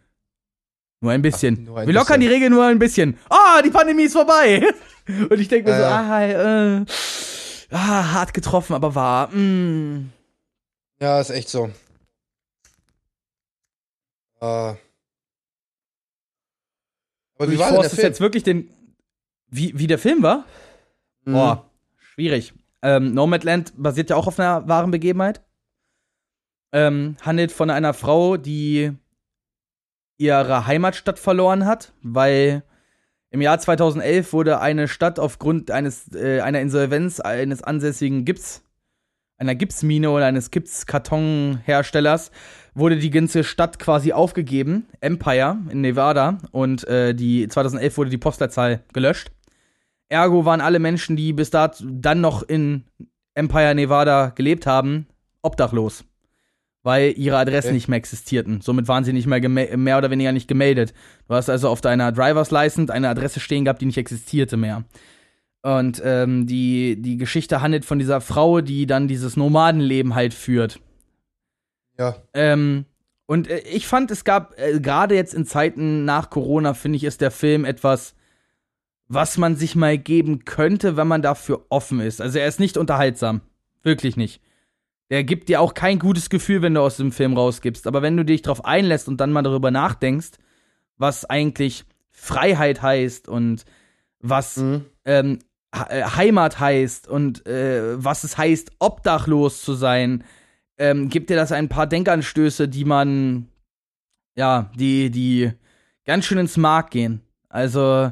Nur ein bisschen. Ach, nur ein Wir lockern bisschen. die Regel nur ein bisschen. Oh, die Pandemie ist vorbei. Und ich denke mir äh. so, ah, äh, ah, hart getroffen, aber wahr. Mm. Ja, ist echt so. Äh. Aber wie war denn der Film? jetzt wirklich den. Wie, wie der Film war? Mhm. Boah, schwierig. Ähm, Nomadland basiert ja auch auf einer wahren Begebenheit. Ähm, handelt von einer Frau, die ihre Heimatstadt verloren hat, weil im Jahr 2011 wurde eine Stadt aufgrund eines, äh, einer Insolvenz eines ansässigen Gips, einer Gipsmine oder eines Gipskartonherstellers, wurde die ganze Stadt quasi aufgegeben, Empire in Nevada, und äh, die 2011 wurde die Postleitzahl gelöscht. Ergo waren alle Menschen, die bis dato dann noch in Empire, Nevada gelebt haben, obdachlos weil ihre Adressen okay. nicht mehr existierten. Somit waren sie nicht mehr mehr oder weniger nicht gemeldet. Du hast also auf deiner Driver's License eine Adresse stehen gehabt, die nicht existierte mehr. Und ähm, die, die Geschichte handelt von dieser Frau, die dann dieses Nomadenleben halt führt. Ja. Ähm, und äh, ich fand, es gab, äh, gerade jetzt in Zeiten nach Corona, finde ich, ist der Film etwas, was man sich mal geben könnte, wenn man dafür offen ist. Also er ist nicht unterhaltsam. Wirklich nicht. Der gibt dir auch kein gutes Gefühl, wenn du aus dem Film rausgibst. Aber wenn du dich darauf einlässt und dann mal darüber nachdenkst, was eigentlich Freiheit heißt und was mhm. ähm, äh, Heimat heißt und äh, was es heißt, obdachlos zu sein, ähm, gibt dir das ein paar Denkanstöße, die man, ja, die, die ganz schön ins Mark gehen. Also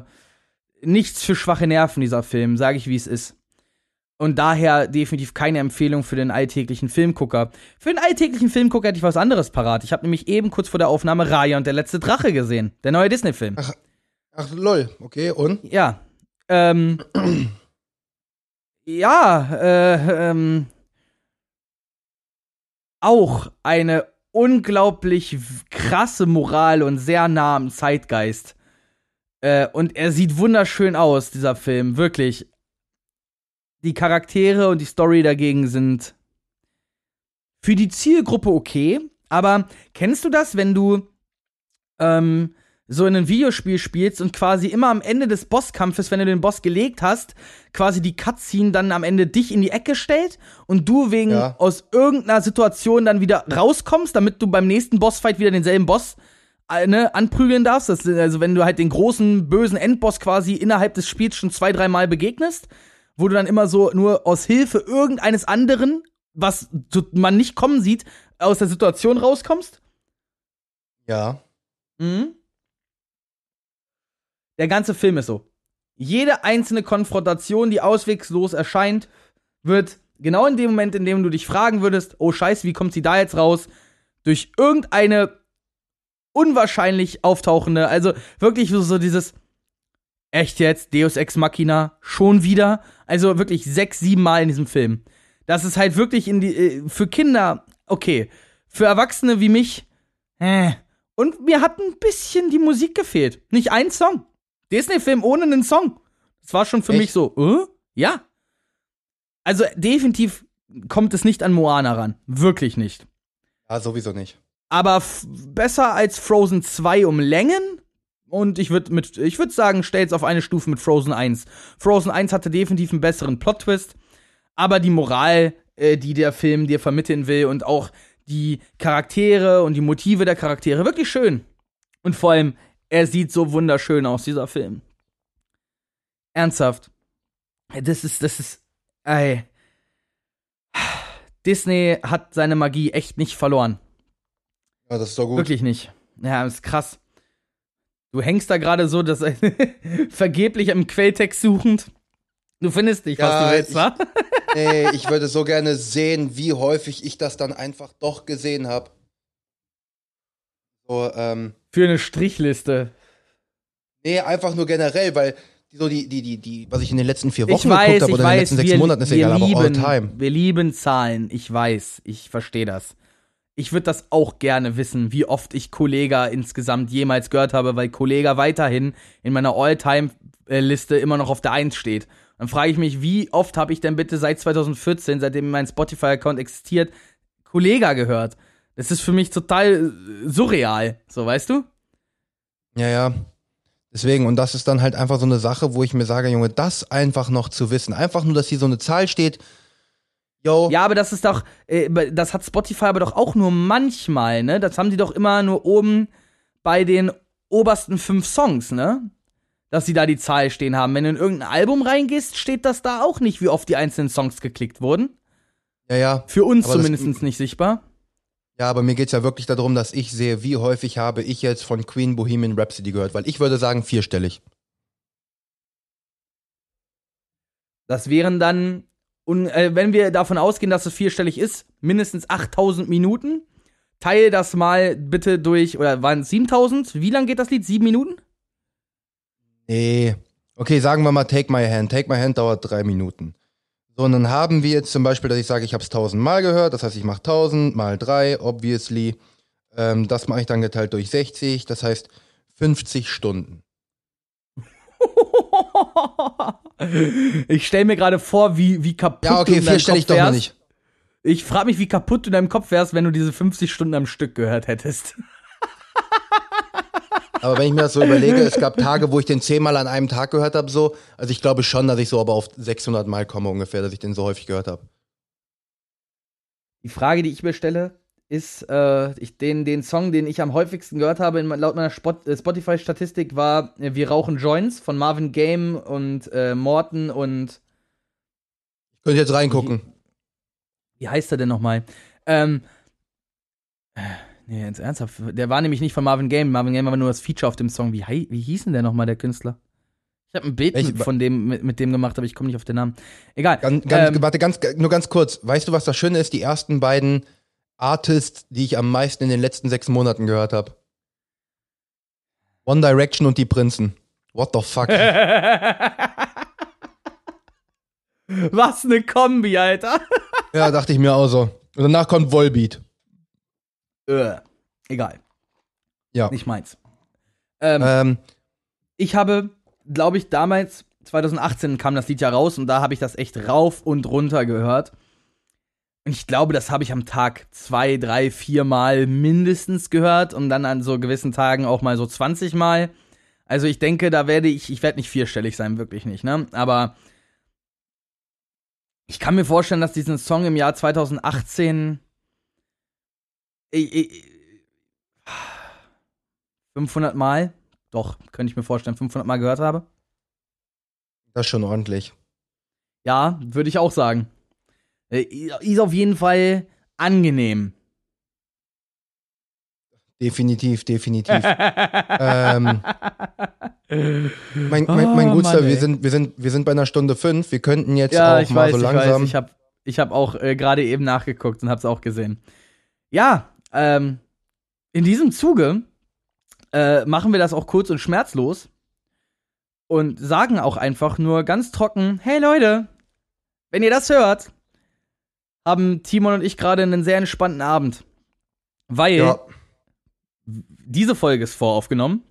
nichts für schwache Nerven, dieser Film, sage ich, wie es ist. Und daher definitiv keine Empfehlung für den alltäglichen Filmgucker. Für den alltäglichen Filmgucker hätte ich was anderes parat. Ich habe nämlich eben kurz vor der Aufnahme Raya und der letzte Drache gesehen. Der neue Disney-Film. Ach, ach, lol. Okay, und? Ja. Ähm. ja, äh, ähm. Auch eine unglaublich krasse Moral und sehr nah am Zeitgeist. Äh, und er sieht wunderschön aus, dieser Film. Wirklich die Charaktere und die Story dagegen sind für die Zielgruppe okay. Aber kennst du das, wenn du ähm, so in ein Videospiel spielst und quasi immer am Ende des Bosskampfes, wenn du den Boss gelegt hast, quasi die Cutscene dann am Ende dich in die Ecke stellt und du wegen ja. aus irgendeiner Situation dann wieder rauskommst, damit du beim nächsten Bossfight wieder denselben Boss äh, ne, anprügeln darfst. Das, also wenn du halt den großen bösen Endboss quasi innerhalb des Spiels schon zwei, dreimal begegnest, wo du dann immer so nur aus Hilfe irgendeines anderen, was man nicht kommen sieht, aus der Situation rauskommst? Ja. Mhm. Der ganze Film ist so. Jede einzelne Konfrontation, die auswegslos erscheint, wird genau in dem Moment, in dem du dich fragen würdest, oh Scheiße, wie kommt sie da jetzt raus, durch irgendeine unwahrscheinlich auftauchende, also wirklich so dieses, Echt jetzt? Deus Ex Machina? Schon wieder? Also wirklich sechs, sieben Mal in diesem Film. Das ist halt wirklich in die, äh, für Kinder okay. Für Erwachsene wie mich, äh. Und mir hat ein bisschen die Musik gefehlt. Nicht ein Song. Disney-Film ohne einen Song. Das war schon für Echt? mich so, äh? Ja. Also definitiv kommt es nicht an Moana ran. Wirklich nicht. Ja, sowieso nicht. Aber besser als Frozen 2 um Längen und ich würde mit, ich würde sagen, stell's auf eine Stufe mit Frozen 1. Frozen 1 hatte definitiv einen besseren Plot-Twist, aber die Moral, äh, die der Film dir vermitteln will und auch die Charaktere und die Motive der Charaktere, wirklich schön. Und vor allem, er sieht so wunderschön aus, dieser Film. Ernsthaft. Das ist, das ist, ey. Disney hat seine Magie echt nicht verloren. Ja, das ist doch gut. Wirklich nicht. Ja, das ist krass. Du hängst da gerade so, dass vergeblich im Quelltext suchend. Du findest ja, was du willst, wa? nee, ich würde so gerne sehen, wie häufig ich das dann einfach doch gesehen habe. So, ähm. Für eine Strichliste. Nee, einfach nur generell, weil so die, die, die, die, was ich in den letzten vier Wochen weiß, geguckt habe oder weiß, in den letzten sechs wir, Monaten, ist egal, lieben, aber all time. Wir lieben Zahlen, ich weiß, ich verstehe das ich würde das auch gerne wissen, wie oft ich Kollega insgesamt jemals gehört habe, weil Kollega weiterhin in meiner All-Time-Liste immer noch auf der 1 steht. Dann frage ich mich, wie oft habe ich denn bitte seit 2014, seitdem mein Spotify-Account existiert, Kollega gehört? Das ist für mich total surreal, so weißt du? Ja, ja. Deswegen, und das ist dann halt einfach so eine Sache, wo ich mir sage, Junge, das einfach noch zu wissen. Einfach nur, dass hier so eine Zahl steht, Yo. Ja, aber das ist doch, äh, das hat Spotify aber doch auch nur manchmal, ne? Das haben die doch immer nur oben bei den obersten fünf Songs, ne? Dass sie da die Zahl stehen haben. Wenn du in irgendein Album reingehst, steht das da auch nicht, wie oft die einzelnen Songs geklickt wurden. Ja, ja. Für uns zumindest nicht sichtbar. Ja, aber mir geht es ja wirklich darum, dass ich sehe, wie häufig habe ich jetzt von Queen Bohemian Rhapsody gehört, weil ich würde sagen vierstellig. Das wären dann und äh, wenn wir davon ausgehen, dass es vierstellig ist, mindestens 8000 Minuten. Teile das mal bitte durch, oder waren es 7000? Wie lang geht das Lied? Sieben Minuten? Nee. Okay, sagen wir mal Take My Hand. Take My Hand dauert drei Minuten. So, und dann haben wir jetzt zum Beispiel, dass ich sage, ich habe es 1000 Mal gehört. Das heißt, ich mache 1000 mal 3, obviously. Ähm, das mache ich dann geteilt durch 60. Das heißt 50 Stunden. ich stelle mir gerade vor, wie, wie kaputt ja, okay, du in deinem Kopf ich doch wärst. nicht. Ich frage mich, wie kaputt du in deinem Kopf wärst, wenn du diese 50 Stunden am Stück gehört hättest. Aber wenn ich mir das so überlege, es gab Tage, wo ich den zehnmal an einem Tag gehört habe, so. Also ich glaube schon, dass ich so aber auf 600 Mal komme ungefähr, dass ich den so häufig gehört habe. Die Frage, die ich mir stelle, ist äh, ich, den, den Song, den ich am häufigsten gehört habe, in, laut meiner äh, Spotify-Statistik, war äh, Wir rauchen Joints von Marvin Game und äh, Morton und. Ich könnte jetzt reingucken. Wie, wie heißt er denn nochmal? Ähm. Äh, nee, jetzt ernsthaft. Der war nämlich nicht von Marvin Game. Marvin Game war nur das Feature auf dem Song. Wie, wie hieß denn der nochmal, der Künstler? Ich habe ein Bild ich, von dem mit, mit, dem gemacht, aber ich komme nicht auf den Namen. Egal. Ganz, ganz, ähm, warte, ganz, nur ganz kurz. Weißt du, was das Schöne ist? Die ersten beiden Artists, die ich am meisten in den letzten sechs Monaten gehört habe. One Direction und die Prinzen. What the fuck? was eine Kombi, Alter. ja, dachte ich mir auch so. Und danach kommt Volbeat. Äh, egal. Ja. Nicht meins. Ähm, ähm, ich habe glaube ich, damals, 2018 kam das Lied ja raus und da habe ich das echt rauf und runter gehört. Und ich glaube, das habe ich am Tag zwei, drei, vier Mal mindestens gehört und dann an so gewissen Tagen auch mal so 20 Mal. Also ich denke, da werde ich, ich werde nicht vierstellig sein, wirklich nicht, ne? Aber ich kann mir vorstellen, dass diesen Song im Jahr 2018 ich, ich, 500 Mal doch, könnte ich mir vorstellen, 500 Mal gehört habe. Das ist schon ordentlich. Ja, würde ich auch sagen. Äh, ist auf jeden Fall angenehm. Definitiv, definitiv. ähm, mein, mein, mein oh, Gutster, wir sind, wir, sind, wir sind bei einer Stunde fünf. Wir könnten jetzt ja, auch mal weiß, so langsam. Ich, weiß, ich habe ich hab auch äh, gerade eben nachgeguckt und habe es auch gesehen. Ja, ähm, in diesem Zuge äh, machen wir das auch kurz und schmerzlos und sagen auch einfach nur ganz trocken: Hey Leute, wenn ihr das hört, haben Timon und ich gerade einen sehr entspannten Abend. Weil ja. diese Folge ist voraufgenommen,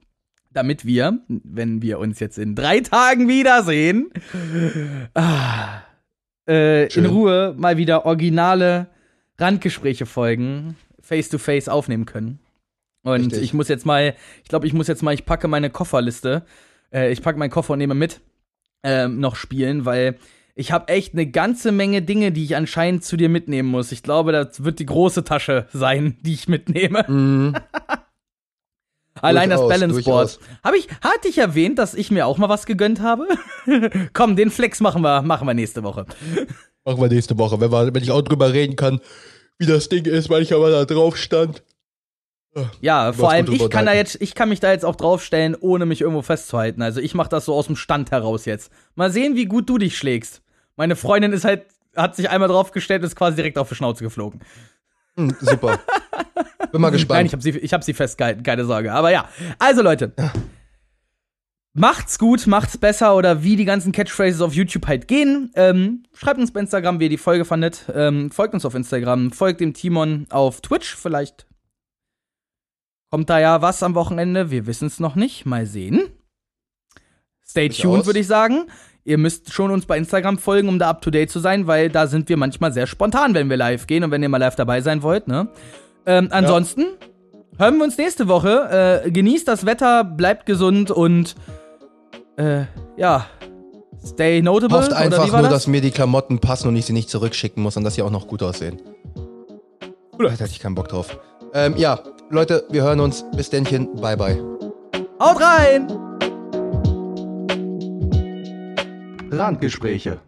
damit wir, wenn wir uns jetzt in drei Tagen wiedersehen, ah, äh, in Ruhe mal wieder originale Randgespräche folgen, face to face aufnehmen können. Und Richtig. ich muss jetzt mal, ich glaube, ich muss jetzt mal, ich packe meine Kofferliste, äh, ich packe meinen Koffer und nehme mit, äh, noch spielen, weil ich habe echt eine ganze Menge Dinge, die ich anscheinend zu dir mitnehmen muss. Ich glaube, das wird die große Tasche sein, die ich mitnehme. Mhm. Allein durchaus, das Balance Board. Habe ich, hatte ich erwähnt, dass ich mir auch mal was gegönnt habe? Komm, den Flex machen wir, machen wir nächste Woche. Machen wir nächste Woche, wenn, wir, wenn ich auch drüber reden kann, wie das Ding ist, weil ich aber da drauf stand. Ja, vor allem ich kann da jetzt, ich kann mich da jetzt auch draufstellen, ohne mich irgendwo festzuhalten. Also ich mache das so aus dem Stand heraus jetzt. Mal sehen, wie gut du dich schlägst. Meine Freundin ist halt, hat sich einmal draufgestellt und ist quasi direkt auf die Schnauze geflogen. Hm, super. Bin mal gespannt. Nein, ich habe sie, ich hab sie festgehalten, keine Sorge. Aber ja, also Leute. Macht's gut, macht's besser oder wie die ganzen Catchphrases auf YouTube halt gehen. Ähm, schreibt uns bei Instagram, wie ihr die Folge fandet. Ähm, folgt uns auf Instagram, folgt dem Timon auf Twitch. Vielleicht Kommt da ja was am Wochenende? Wir wissen es noch nicht. Mal sehen. Stay tuned, würde ich sagen. Ihr müsst schon uns bei Instagram folgen, um da up to date zu sein, weil da sind wir manchmal sehr spontan, wenn wir live gehen und wenn ihr mal live dabei sein wollt. Ne? Ähm, ansonsten ja. hören wir uns nächste Woche. Äh, genießt das Wetter, bleibt gesund und äh, ja, stay notable. Hofft einfach nur, das? dass mir die Klamotten passen und ich sie nicht zurückschicken muss und dass sie auch noch gut aussehen. Oder? Da hätte ich keinen Bock drauf. Ähm, ja, Leute, wir hören uns. Bis dennchen. Bye, bye. Haut rein! Randgespräche.